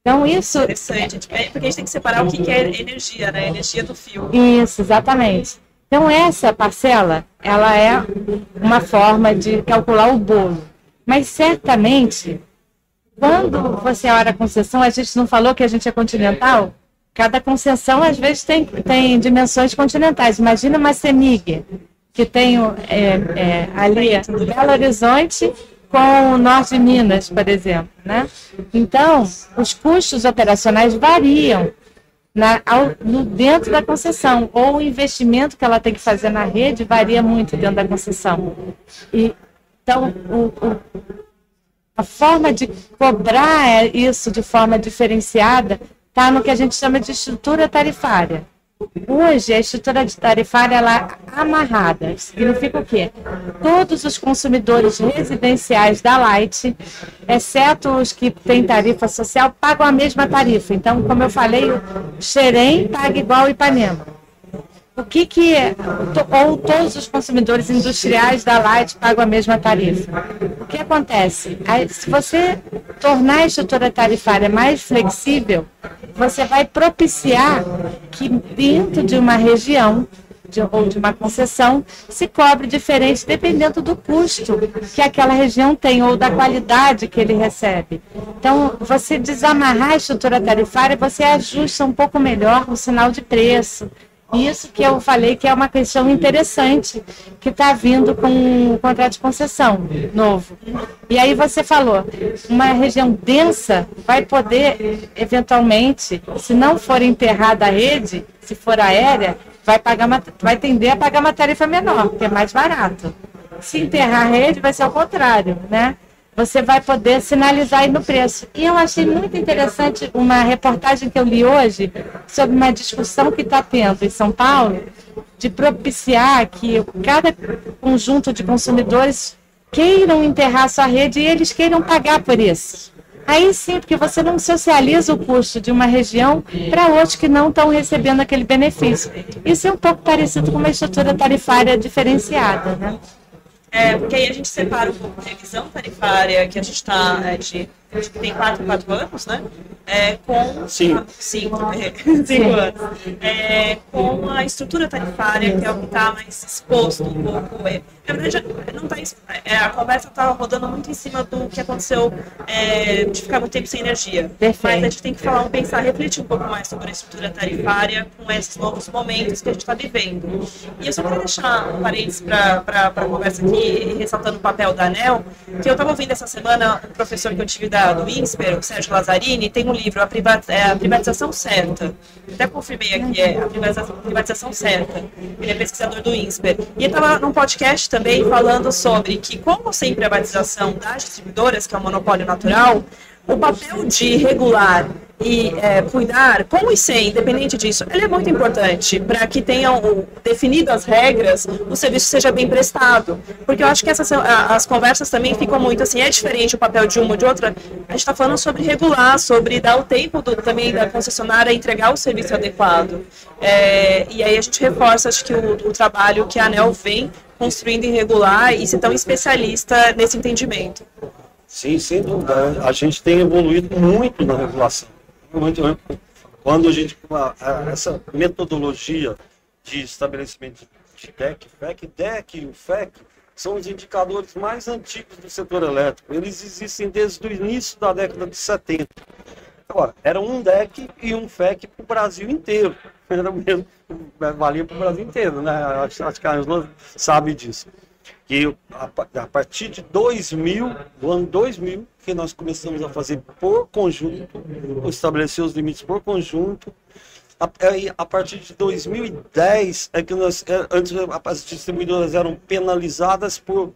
Então, isso. Interessante, é, porque a gente tem que separar o que é energia, né? Energia do fio. Isso, exatamente. Então, essa parcela, ela é uma forma de calcular o bolo. Mas, certamente, quando você olha a concessão, a gente não falou que a gente é continental? Cada concessão, às vezes, tem, tem dimensões continentais. Imagina uma CEMIG, que tem é, é, ali Belo Horizonte com o norte de Minas, por exemplo. Né? Então, os custos operacionais variam na, ao, no, dentro da concessão, ou o investimento que ela tem que fazer na rede varia muito dentro da concessão. E, então, o, o, a forma de cobrar isso de forma diferenciada está no que a gente chama de estrutura tarifária. Hoje, a estrutura tarifária ela é amarrada. Significa o quê? Todos os consumidores residenciais da Light, exceto os que têm tarifa social, pagam a mesma tarifa. Então, como eu falei, o Xerém paga igual o Ipanema o que que é, ou todos os consumidores industriais da Light pagam a mesma tarifa. O que acontece? Se você tornar a estrutura tarifária mais flexível, você vai propiciar que dentro de uma região de, ou de uma concessão se cobre diferente dependendo do custo que aquela região tem ou da qualidade que ele recebe. Então, você desamarrar a estrutura tarifária, você ajusta um pouco melhor o sinal de preço, isso que eu falei que é uma questão interessante que está vindo com o contrato de concessão novo. E aí você falou, uma região densa vai poder, eventualmente, se não for enterrada a rede, se for aérea, vai, pagar, vai tender a pagar uma tarifa menor, porque é mais barato. Se enterrar a rede, vai ser ao contrário, né? Você vai poder sinalizar aí no preço. E eu achei muito interessante uma reportagem que eu li hoje sobre uma discussão que está tendo em São Paulo de propiciar que cada conjunto de consumidores queiram enterrar sua rede e eles queiram pagar por isso. Aí sim, porque você não socializa o custo de uma região para outros que não estão recebendo aquele benefício. Isso é um pouco parecido com uma estrutura tarifária diferenciada, né? É, porque aí a gente separa um pouco a revisão tarifária que a gente está é, de acho que tem quatro, quatro anos, né? É, com Cinco. cinco, é, cinco anos. É, com a estrutura tarifária, que é o que está mais exposto um pouco. É, na verdade, não tá, é, a conversa está rodando muito em cima do que aconteceu é, de ficar muito tempo sem energia. Perfeito. Mas a gente tem que falar, pensar, refletir um pouco mais sobre a estrutura tarifária com esses novos momentos que a gente está vivendo. E eu só queria deixar um parênteses para a conversa aqui, ressaltando o papel da ANEL, que eu estava ouvindo essa semana um professor que eu tive da, do INSPER, o Sérgio Lazzarini, tem um livro, é, a Privatização Certa. Até confirmei aqui, é a Privatização, Privatização Certa. Ele é pesquisador do INSPER. E ele estava num podcast também falando sobre que, como sem privatização das distribuidoras, que é um monopólio natural, o papel de regular e é, cuidar, com e sem, independente disso, ele é muito importante para que tenham definido as regras, o serviço seja bem prestado. Porque eu acho que essas, as conversas também ficam muito assim, é diferente o papel de uma ou de outra. A gente está falando sobre regular, sobre dar o tempo do- também da concessionária entregar o serviço adequado. É, e aí a gente reforça, acho que o, o trabalho que a ANEL vem construindo em regular e ser tão especialista nesse entendimento. Sim, sem dúvida. A gente tem evoluído muito na regulação. Muito, né? Quando a gente. a- Essa metodologia de estabelecimento de DEC, FEC, DEC e o FEC são os indicadores mais antigos do setor elétrico. Eles existem desde o início da década de 70. Agora, era um DEC e um FEC para o Brasil inteiro. Era mesmo, valia para o Brasil inteiro, né? Acho, acho que a Angela sabe disso. E a, pa- a partir de 2000, do ano 2000, que nós começamos a fazer por conjunto, estabelecer os limites por conjunto. A, a partir de 2010 é que nós, é, antes as distribuidoras eram penalizadas por,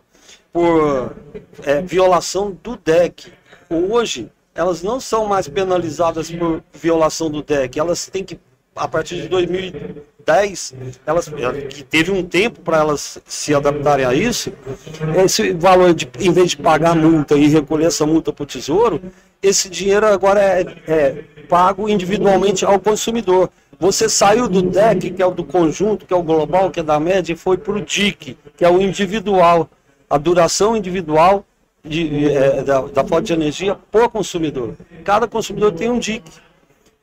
por é, violação do DEC. Hoje, elas não são mais penalizadas por violação do DEC, elas têm que, a partir de 2010, elas, que teve um tempo para elas se adaptarem a isso, esse valor, de, em vez de pagar multa e recolher essa multa para o tesouro, esse dinheiro agora é, é pago individualmente ao consumidor. Você saiu do DEC, que é o do conjunto, que é o global, que é da média, e foi para o DIC, que é o individual, a duração individual de, é, da, da de energia por consumidor. Cada consumidor tem um DIC.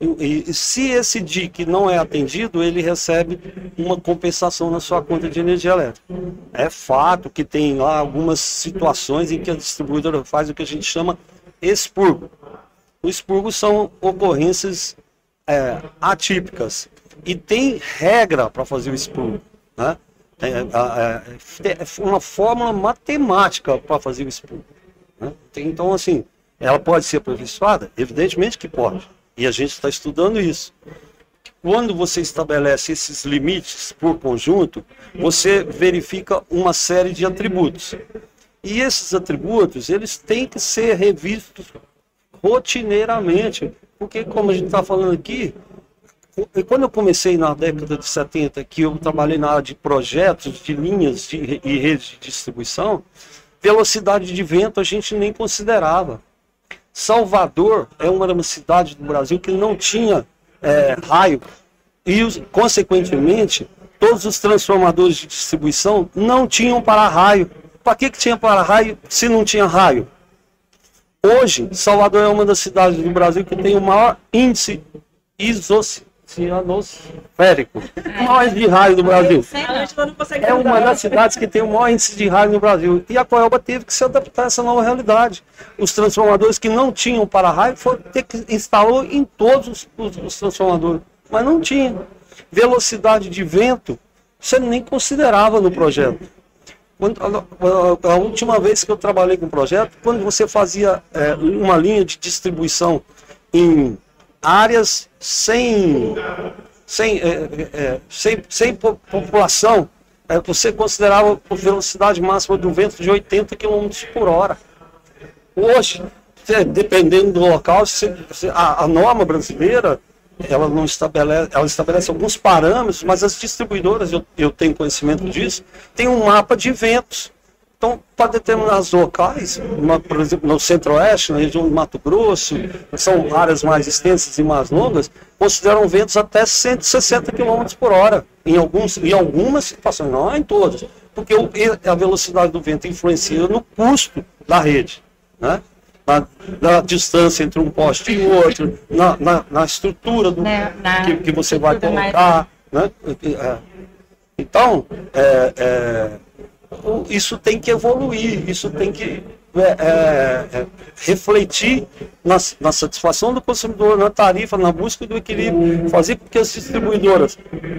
E, se esse DIC não é atendido, ele recebe uma compensação na sua conta de energia elétrica. É fato que tem lá algumas situações em que a distribuidora faz o que a gente chama expurgo. O expurgo são ocorrências é, atípicas e tem regra para fazer o expurgo. Né? É, é, uma fórmula matemática para fazer o expurgo. né? Então, assim, ela pode ser aperfeiçoada? Evidentemente que pode. E a gente está estudando isso. Quando você estabelece esses limites por conjunto, você verifica uma série de atributos. E esses atributos, eles têm que ser revistos rotineiramente. Porque, como a gente está falando aqui, quando eu comecei na década de 70, que eu trabalhei na área de projetos, de linhas de, e redes de distribuição, velocidade de vento a gente nem considerava. Salvador é uma das cidades do Brasil que não tinha é, raio e, consequentemente, todos os transformadores de distribuição não tinham para-raio. Para que, que tinha para-raio se não tinha raio? Hoje, Salvador é uma das cidades do Brasil que tem o maior índice isoceanosférico, o maior índice de raio do Brasil. É uma das cidades que tem o maior índice de raio no Brasil. E a Coelba teve que se adaptar a essa nova realidade. Os transformadores que não tinham para-raio foram ter que instalou em todos os, os- os transformadores, mas não tinha. Velocidade de vento, você nem considerava no projeto. Quando- a, a- a última vez que eu trabalhei com projeto, quando você fazia é, uma linha de distribuição em áreas sem sem, é, é, sem, sem po- população, é, você considerava a velocidade máxima do vento de 80 km por hora. Hoje, dependendo do local, se- se- a, a norma brasileira ela não estabelece, ela estabelece alguns parâmetros, mas as distribuidoras, eu, eu tenho conhecimento disso, tem um mapa de ventos. Então, para determinados locais, por exemplo, no centro-oeste, na região do Mato Grosso, que são áreas mais extensas e mais longas, consideram ventos até 160 km por hora, em, alguns, em algumas situações, não em todas, porque a velocidade do vento influencia no custo da rede, né? na, na distância entre um poste e outro, na, na, na estrutura do, que, que você vai colocar. Né? É. Então, é, é, isso tem que evoluir, isso tem que é, é, é, refletir na, na satisfação do consumidor, na tarifa, na busca do equilíbrio, fazer com que as distribuidoras.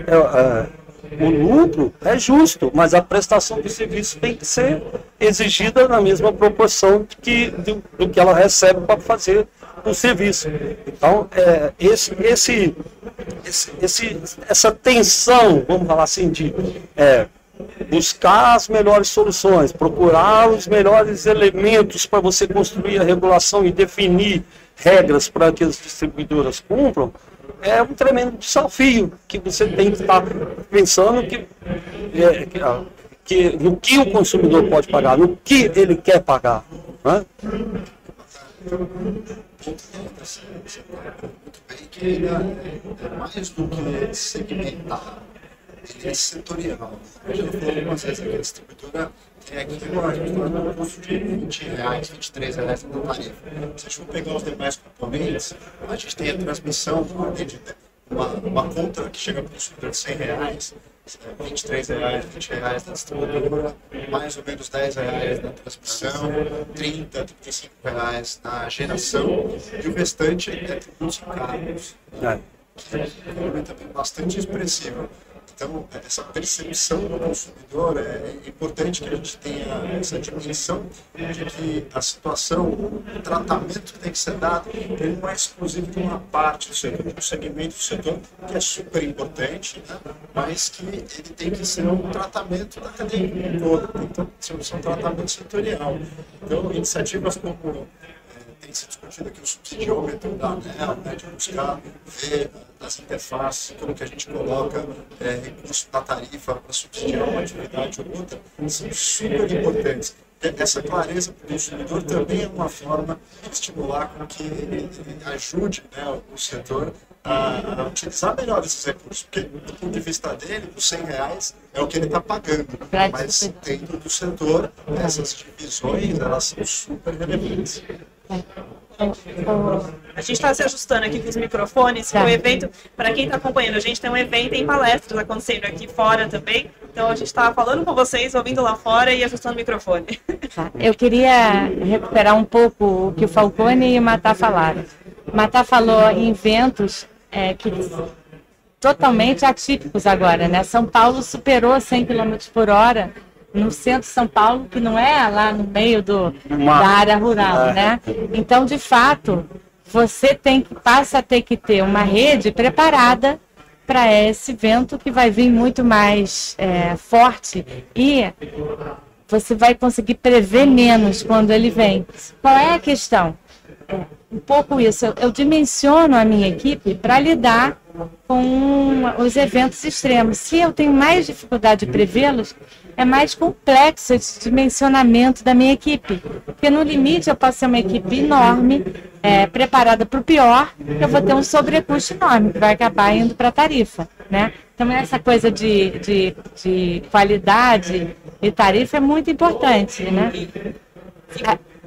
é, é, o lucro é justo, mas a prestação do serviço tem que ser exigida na mesma proporção que, do, do que ela recebe para fazer o serviço. Então, é, esse, esse, esse, essa tensão, vamos falar assim, de é, buscar as melhores soluções, procurar os melhores elementos para você construir a regulação e definir regras para que as distribuidoras cumpram, é um tremendo desafio que você tem que estar pensando que, é, que, ah, que no que o consumidor pode pagar, no que ele quer pagar. Né? que é, é mais do que segmentar, é setorial. A gente já falou algumas vezes aqui, a distribuidora tem aqui agora, a gente está no custo de 20 reais, 23 reais na tarifa. Se a gente for pegar os demais componentes, a gente tem a transmissão, uma, uma conta que chega para o consumidor de 100 reais, 23 reais, 20 reais na distribuidora, mais ou menos 10 reais na transmissão, 30, 35 reais na geração e o restante é tributos e cargos, que é um também bastante expressivo. Então, essa percepção do consumidor é importante que a gente tenha essa dimensão de que a situação, o tratamento que tem que ser dado, ele não é exclusivo de uma parte do setor, um segmento do setor, que é super importante, né? mas que ele tem que ser um tratamento da cadeia todo, então, ser um tratamento setorial. Então, iniciativas como tem se discutido aqui o subsidiômetro da ANEL, né, de buscar ver nas interfaces como que a gente coloca é, recurso da tarifa para subsidiar uma atividade ou outra, são super importantes. Essa clareza para o consumidor também é uma forma de estimular com que ele ajude né, o setor a, utilizar melhor esses recursos, porque do ponto de vista dele, os 100 reais é o que ele está pagando, mas dentro do setor, essas divisões elas são super relevantes. A gente está se ajustando aqui com os microfones, Tá. o evento, para quem está acompanhando, a gente tem um evento em palestras acontecendo aqui fora também. Então a gente está falando com vocês, ouvindo lá fora e ajustando o microfone. Tá. Eu queria recuperar um pouco o que o Falcone e o Matá falaram. Matá falou em eventos é, que totalmente atípicos agora, né? São Paulo superou 100 km por hora no centro de São Paulo, que não é lá no meio do, Uma- da área rural, É. né? Então, de fato, você tem que passa a ter que ter uma rede preparada para esse vento que vai vir muito mais é, forte e você vai conseguir prever menos quando ele vem. Qual é a questão? É, um pouco isso. Eu, eu dimensiono a minha equipe para lidar com os eventos extremos. Se eu tenho mais dificuldade de prevê-los, é mais complexo esse dimensionamento da minha equipe. Porque no limite eu posso ser uma equipe enorme, é, preparada para o pior, eu vou ter um sobrecusto enorme, que vai acabar indo para a tarifa. Né? Então, essa coisa de, de, de qualidade e tarifa é muito importante. Né?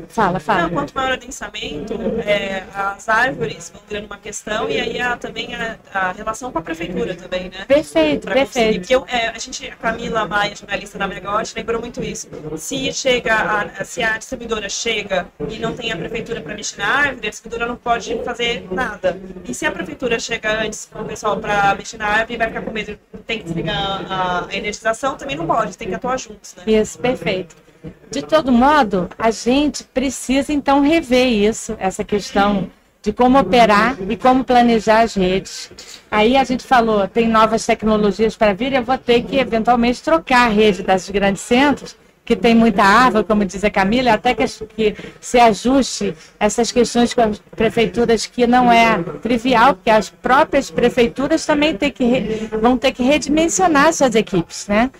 Fala, fala. Não, quanto maior o adensamento, é, as árvores vão virando uma questão e aí a, também a, a relação com a prefeitura também, né? Perfeito, Pra perfeito. Porque eu, é, a gente, a Camila Maia, jornalista da Megawatt, lembrou muito isso. Se chega, a, se a distribuidora chega e não tem a prefeitura para mexer na árvore, a distribuidora não pode fazer nada. E se a prefeitura chega antes com o pessoal para mexer na árvore, vai ficar com medo, tem que desligar a, a energização, também não pode, tem que atuar juntos, né? Isso, perfeito. De todo modo, a gente precisa então rever isso, essa questão de como operar e como planejar as redes. Aí a gente falou, tem novas tecnologias para vir, eu vou ter que eventualmente trocar a rede das grandes centros, que tem muita árvore, como diz a Camila, até que, que se ajuste essas questões com as prefeituras, que não é trivial, porque as próprias prefeituras também tem que, vão ter que redimensionar suas equipes, né?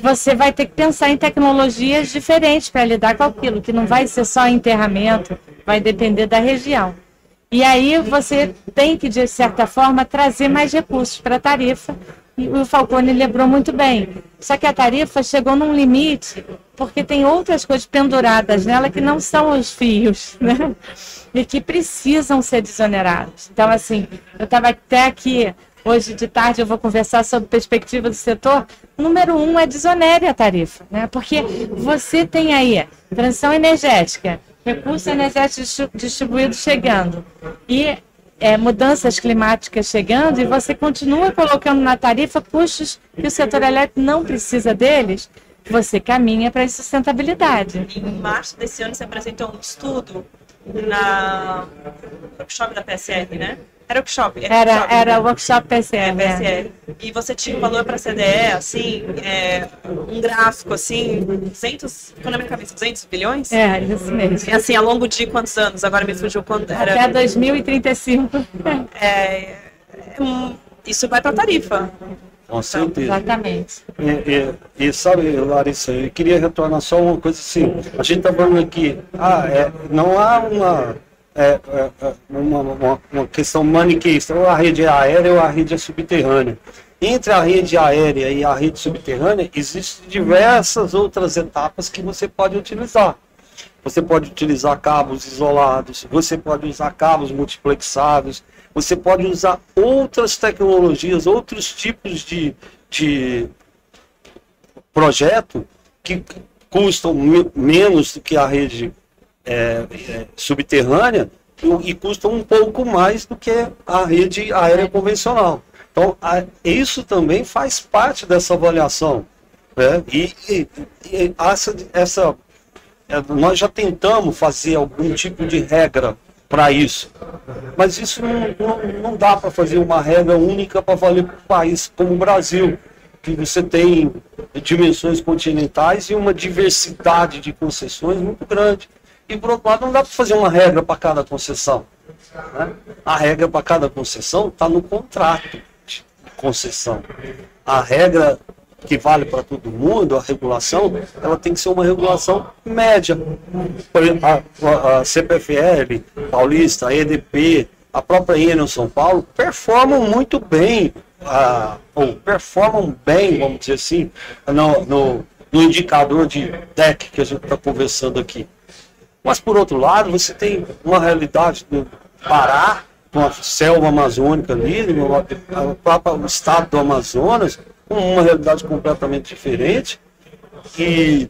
Você vai ter que pensar em tecnologias diferentes para lidar com aquilo, que não vai ser só enterramento, vai depender da região. E aí você tem que, de certa forma, trazer mais recursos para a tarifa. E o Falcone lembrou muito bem. Só que a tarifa chegou num limite, porque tem outras coisas penduradas nela que não são os fios, né? E que precisam ser desonerados. Então, assim, eu estava até aqui Hoje de tarde eu vou conversar sobre perspectiva do setor. Número um é desonere a tarifa, né? Porque você tem aí transição energética, recursos energéticos distribuídos chegando e é, mudanças climáticas chegando e você continua colocando na tarifa custos que o setor elétrico não precisa deles, você caminha para a sustentabilidade. Em março desse ano você apresentou um estudo na workshop da PSR, né? Era workshop. Era, era, workshop, era workshop PSR. É, PSR. E você tinha um valor para CDE, assim, é, um gráfico, assim, 200, ficou na minha cabeça, 200 bilhões? É, isso mesmo. E assim, ao longo de quantos anos? Agora me fugiu quanto era. Até 2035. É, é, isso vai para tarifa. Com certeza. Exatamente. E, e, e, sabe, Larissa, eu queria retornar só uma coisa assim. A gente está falando aqui, ah, é, não há uma é, é, é, uma, uma, uma, questão maniqueísta, ou a rede é aérea ou a rede é subterrânea. Entre a rede aérea e a rede subterrânea, existem diversas outras etapas que você pode utilizar. Você pode utilizar cabos isolados, você pode usar cabos multiplexados, você pode usar outras tecnologias, outros tipos de, de projeto que custam menos do que a rede é, é, subterrânea e, e custam um pouco mais do que a rede aérea convencional. Então, a, isso também faz parte dessa avaliação. Né? E, e, e essa, essa, é, nós já tentamos fazer algum tipo de regra para isso. Mas isso não, não, não dá para fazer uma regra única para valer para um país como o Brasil, que você tem dimensões continentais e uma diversidade de concessões muito grande. E por outro lado, não dá para fazer uma regra para cada concessão. Né? A regra para cada concessão está no contrato de concessão. A regra que vale para todo mundo, a regulação, ela tem que ser uma regulação média. A, a, a CPFL, Paulista, a EDP, a própria Enel São Paulo performam muito bem, a, ou performam bem, vamos dizer assim, no, no, no indicador de DEC que a gente está conversando aqui. Mas, por outro lado, você tem uma realidade do Pará, com a selva amazônica ali, o próprio estado do Amazonas, uma realidade completamente diferente e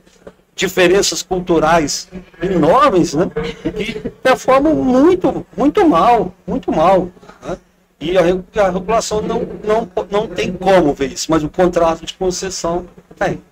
diferenças culturais enormes, né? Que performam muito, muito mal, muito mal. Né? E a, a regulação não, não, não tem como ver isso, mas o contrato de concessão tem.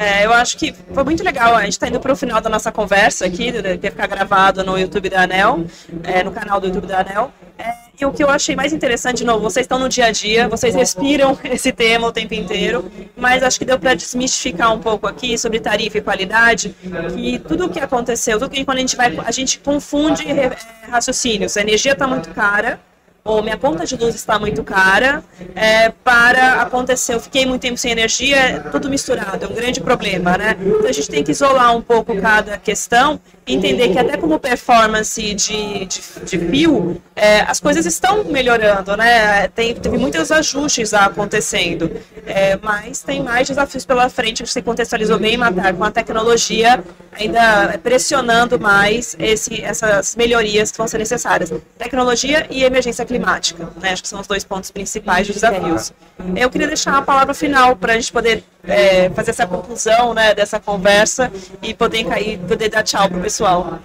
É, eu acho que foi muito legal. A gente está indo para o final da nossa conversa aqui, que vai ficar gravado no YouTube da Anel, é, no canal do YouTube da Anel. É, e o que eu achei mais interessante, de novo, vocês estão no dia a dia, vocês respiram esse tema o tempo inteiro, mas acho que deu para desmistificar um pouco aqui sobre tarifa e qualidade, que tudo o que aconteceu, tudo que quando a gente vai, a gente confunde é, raciocínios. A energia está muito cara, ou minha conta de luz está muito cara, é, para acontecer, eu fiquei muito tempo sem energia, é tudo misturado, é um grande problema, né? Então a gente tem que isolar um pouco cada questão e entender que até como performance de, de, de fio, é, as coisas estão melhorando, né? Tem, teve muitos ajustes acontecendo, é, mas tem mais desafios pela frente, você contextualizou bem, Matar, com a tecnologia ainda pressionando mais esse, essas melhorias que vão ser necessárias. Tecnologia e emergência climática, né? Acho que são os dois pontos principais dos desafios. Eu queria deixar a palavra final para a gente poder é, fazer essa conclusão né, dessa conversa e poder cair, poder dar tchau para o pessoal.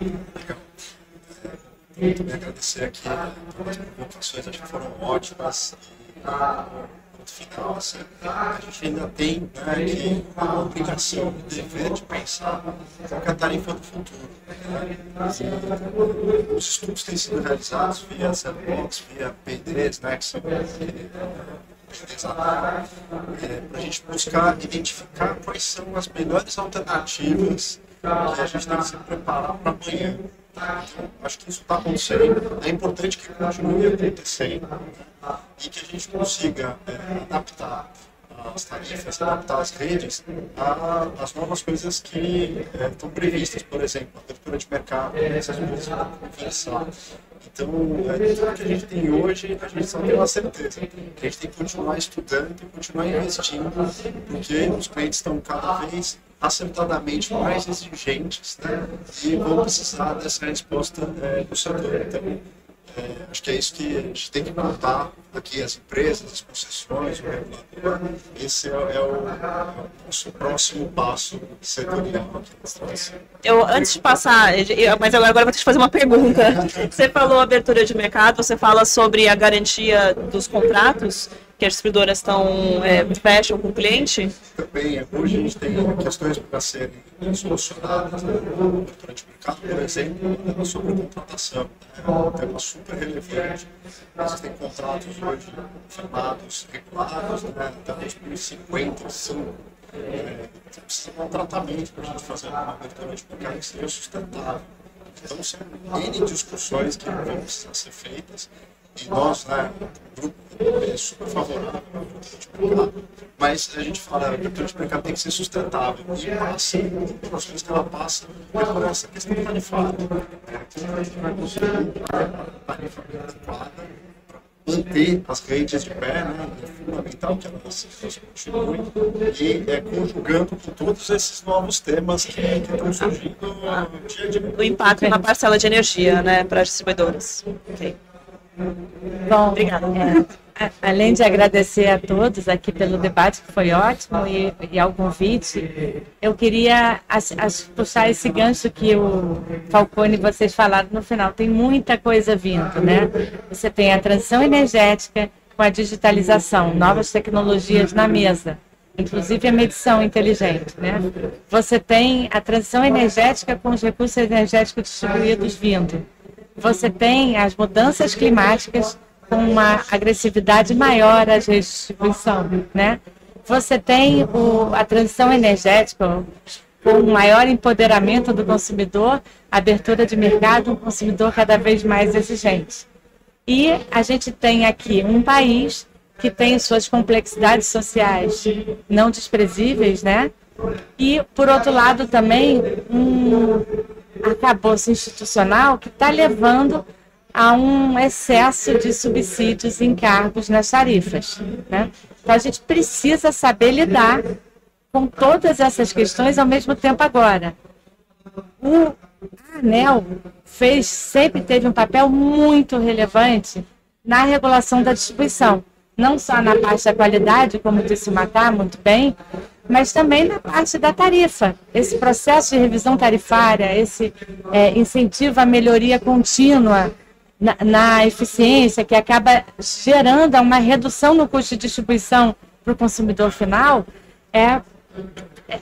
Também agradecer aqui as provocações, acho que foram ótimas. Ponto final. A gente ainda tem que uma obrigação, um dever de pensar é a tarefa do futuro. Né? Os estudos têm sido realizados via Sandbox, via PDs, né, que são para a gente buscar identificar quais são as melhores alternativas que a gente tem que se preparar para amanhã. Então, acho que isso está acontecendo. É importante que continue acontecendo e que a gente consiga é, adaptar as tarifas, adaptar as redes às novas coisas que é, estão previstas, por exemplo, a abertura de mercado, essas coisas conversar. Então, é, tudo que a gente tem hoje, a gente só tem uma certeza, que a gente tem que continuar estudando e continuar investindo, porque os clientes estão cada vez acertadamente mais exigentes né? e vão precisar dessa resposta é, do setor. Então, é, acho que é isso que a gente tem que contar aqui, as empresas, as concessões, o regulador. Esse é, é, o, é o nosso próximo passo setorial aqui na situação. Eu, antes de passar, eu, mas agora, agora vou te fazer uma pergunta. Você falou abertura de mercado, você fala sobre a garantia dos contratos que as distribuidoras estão é, fecham com o cliente? Também, hoje a gente tem questões para serem solucionadas né? abertura de mercado, por exemplo, a sobrecontratação. É um tema super relevante. Existem contratos hoje firmados, regulados, né? até 2050, sim. É, precisa de um tratamento para a gente fazer uma abertura de mercado que seja sustentável. Então, são N discussões que vão precisar ser feitas e nós, né, o é super favorável de mas a gente fala que de mercado tem que ser sustentável e passa, as coisas que ela passa, é por essa questão tarifária. É, como a gente vai conseguir adequada manter as redes de pé, né? é fundamental que elas, continuem, e é, conjugando com todos esses novos temas que, que estão surgindo dia a dia. O impacto na parcela de energia né, para as distribuidoras. Okay. Bom, Obrigada. É, além de agradecer a todos aqui pelo debate, que foi ótimo, e, e ao convite, eu queria as, as, puxar esse gancho que o Falcone e vocês falaram no final. Tem muita coisa vindo, né? Você tem a transição energética com a digitalização, novas tecnologias na mesa inclusive a medição inteligente. Né? Você tem a transição energética com os recursos energéticos distribuídos vindo você tem as mudanças climáticas com uma agressividade maior às redes de distribuição, né? Você tem o, a transição energética com um maior empoderamento do consumidor, abertura de mercado, um consumidor cada vez mais exigente. E a gente tem aqui um país que tem suas complexidades sociais não desprezíveis, né? E, por outro lado, também um, arcabouço institucional que está levando a um excesso de subsídios e encargos nas tarifas. Né? Então, a gente precisa saber lidar com todas essas questões ao mesmo tempo agora. O ANEL fez, sempre teve um papel muito relevante na regulação da distribuição, não só na parte da qualidade, como disse o Matar muito bem, mas também na parte da tarifa. Esse processo de revisão tarifária, esse é, incentivo à melhoria contínua na, na, eficiência, que acaba gerando uma redução no custo de distribuição para o consumidor final, é, é,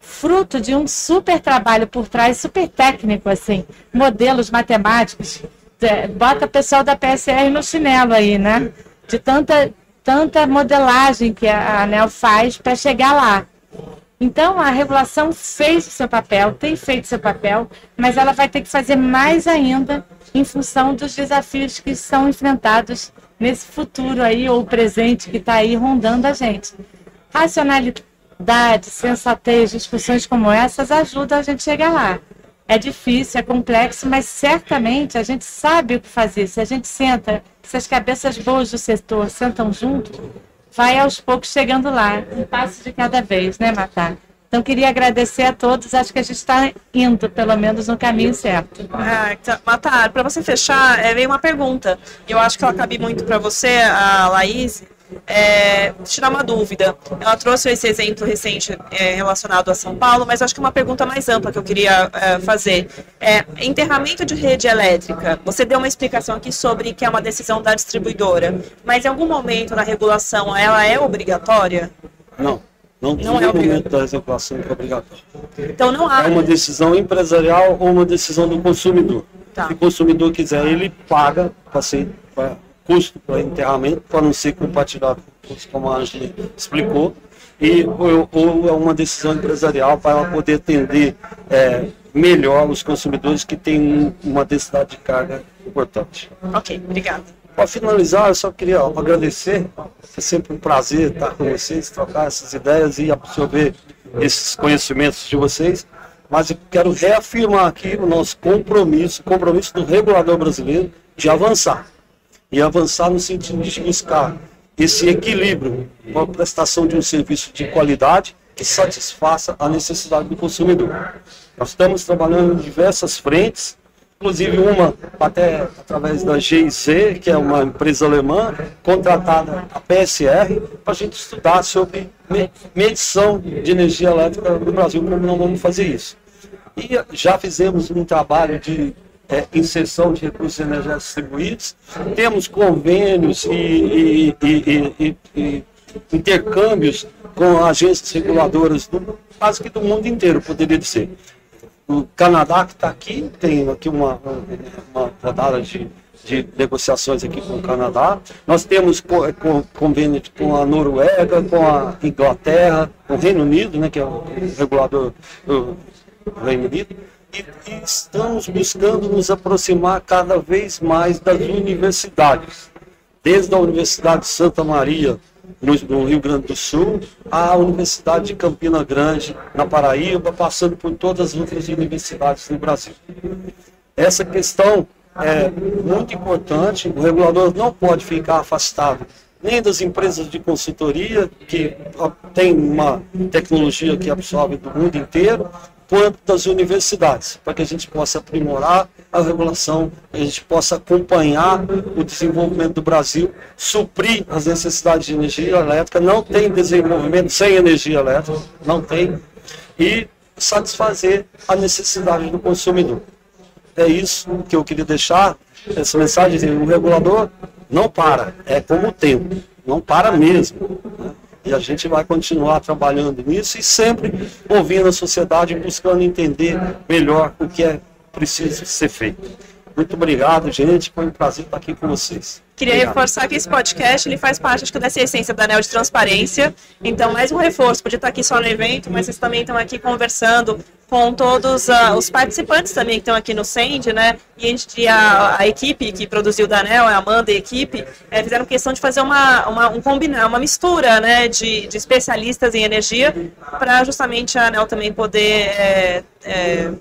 fruto de um super trabalho por trás, super técnico, assim, modelos matemáticos. É, bota o pessoal da PSR no chinelo aí, né? De tanta tanta modelagem que a ANEL faz para chegar lá. Então, a regulação fez o seu papel, tem feito seu papel, mas ela vai ter que fazer mais ainda em função dos desafios que são enfrentados nesse futuro aí, ou presente que está aí rondando a gente. Racionalidade, sensatez, discussões como essas ajudam a gente a chegar lá. É difícil, é complexo, mas certamente a gente sabe o que fazer. Se a gente senta, se as cabeças boas do setor sentam junto, vai aos poucos chegando lá, um passo de cada vez, né, Matar? Então, queria agradecer a todos. Acho que a gente está indo, pelo menos, no caminho certo. Ah, então, Matar, para você fechar, é, veio uma pergunta. Eu acho que ela cabe muito para você, a Laís, é, tirar uma dúvida. Ela trouxe esse exemplo recente é, relacionado a São Paulo, mas acho que uma pergunta mais ampla que eu queria é, fazer. É, enterramento de rede elétrica, você deu uma explicação aqui sobre que é uma decisão da distribuidora, mas em algum momento na regulação ela é obrigatória? Não. Não, Não é momento da regulação que é obrigatório. Então não há. É uma decisão empresarial ou uma decisão do consumidor. Tá. Se o consumidor quiser, ele paga para ser custo para enterramento, para não ser compartilhado com custo, como a Angela explicou. E, ou, ou é uma decisão empresarial para ela poder atender é, melhor os consumidores que têm um- uma densidade de carga importante. Ok, obrigada. Para finalizar, eu só queria agradecer. É sempre um prazer estar com vocês, trocar essas ideias e absorver esses conhecimentos de vocês. Mas eu quero reafirmar aqui o nosso compromisso, compromisso do regulador brasileiro de avançar. E avançar no sentido de buscar esse equilíbrio com a prestação de um serviço de qualidade que satisfaça a necessidade do consumidor. Nós estamos trabalhando em diversas frentes, inclusive uma até através da GIZ, que é uma empresa alemã, contratada a PSR, para a gente estudar sobre me- medição de energia elétrica no Brasil, como não vamos fazer isso. E já fizemos um trabalho de eh, inserção de recursos energéticos distribuídos, temos convênios e- e- e intercâmbios com agências reguladoras do, quase que do mundo inteiro, poderia dizer o Canadá que está aqui, tem aqui uma, uma rodada de, de negociações aqui com o Canadá. Nós temos co- co- convênio com a Noruega, com a Inglaterra, com o Reino Unido, né, que é o regulador do Reino Unido. E, estamos buscando nos aproximar cada vez mais das universidades desde a Universidade de Santa Maria, no, Rio Grande do Sul, à Universidade de Campina Grande, na Paraíba, passando por todas as outras universidades no Brasil. Essa questão é muito importante, o regulador não pode ficar afastado nem das empresas de consultoria, que tem uma tecnologia que absorve do mundo inteiro, quanto das universidades, para que a gente possa aprimorar a regulação, a gente possa acompanhar o desenvolvimento do Brasil, suprir as necessidades de energia elétrica. Não tem desenvolvimento sem energia elétrica, não tem, e satisfazer a necessidade do consumidor. É isso que eu queria deixar, essa mensagem, o regulador não para, é como o tempo, não para mesmo. né? E a gente vai continuar trabalhando nisso e sempre ouvindo a sociedade, buscando entender melhor o que é preciso ser feito. Muito obrigado, gente. Foi um prazer estar aqui com vocês. Queria Obrigado. reforçar que esse podcast ele faz parte acho que, dessa essência da ANEL de transparência. Então, mais um reforço. Podia estar aqui só no evento, mas vocês também estão aqui conversando com todos ah, os participantes também que estão aqui no SEND, né? E a, a, a equipe que produziu o da ANEL, a Amanda e a equipe, eh, fizeram questão de fazer uma, uma, um combinar, uma mistura né, de, de especialistas em energia para justamente a ANEL também poder eh, é,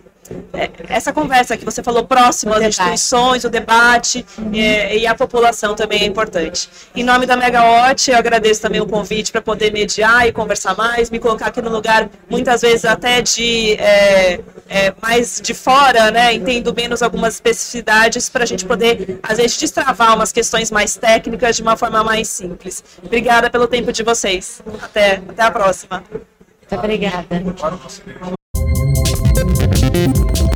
essa conversa que você falou próxima O às instituições, o debate é, e a população também é importante. Em nome da Megawatt, eu agradeço também o convite para poder mediar e conversar mais, me colocar aqui no lugar, muitas vezes até de é, é, mais de fora, né, entendo menos algumas especificidades para a gente poder, às vezes, destravar umas questões mais técnicas de uma forma mais simples. Obrigada pelo tempo de vocês. Até, até a próxima. Muito obrigada. Para você.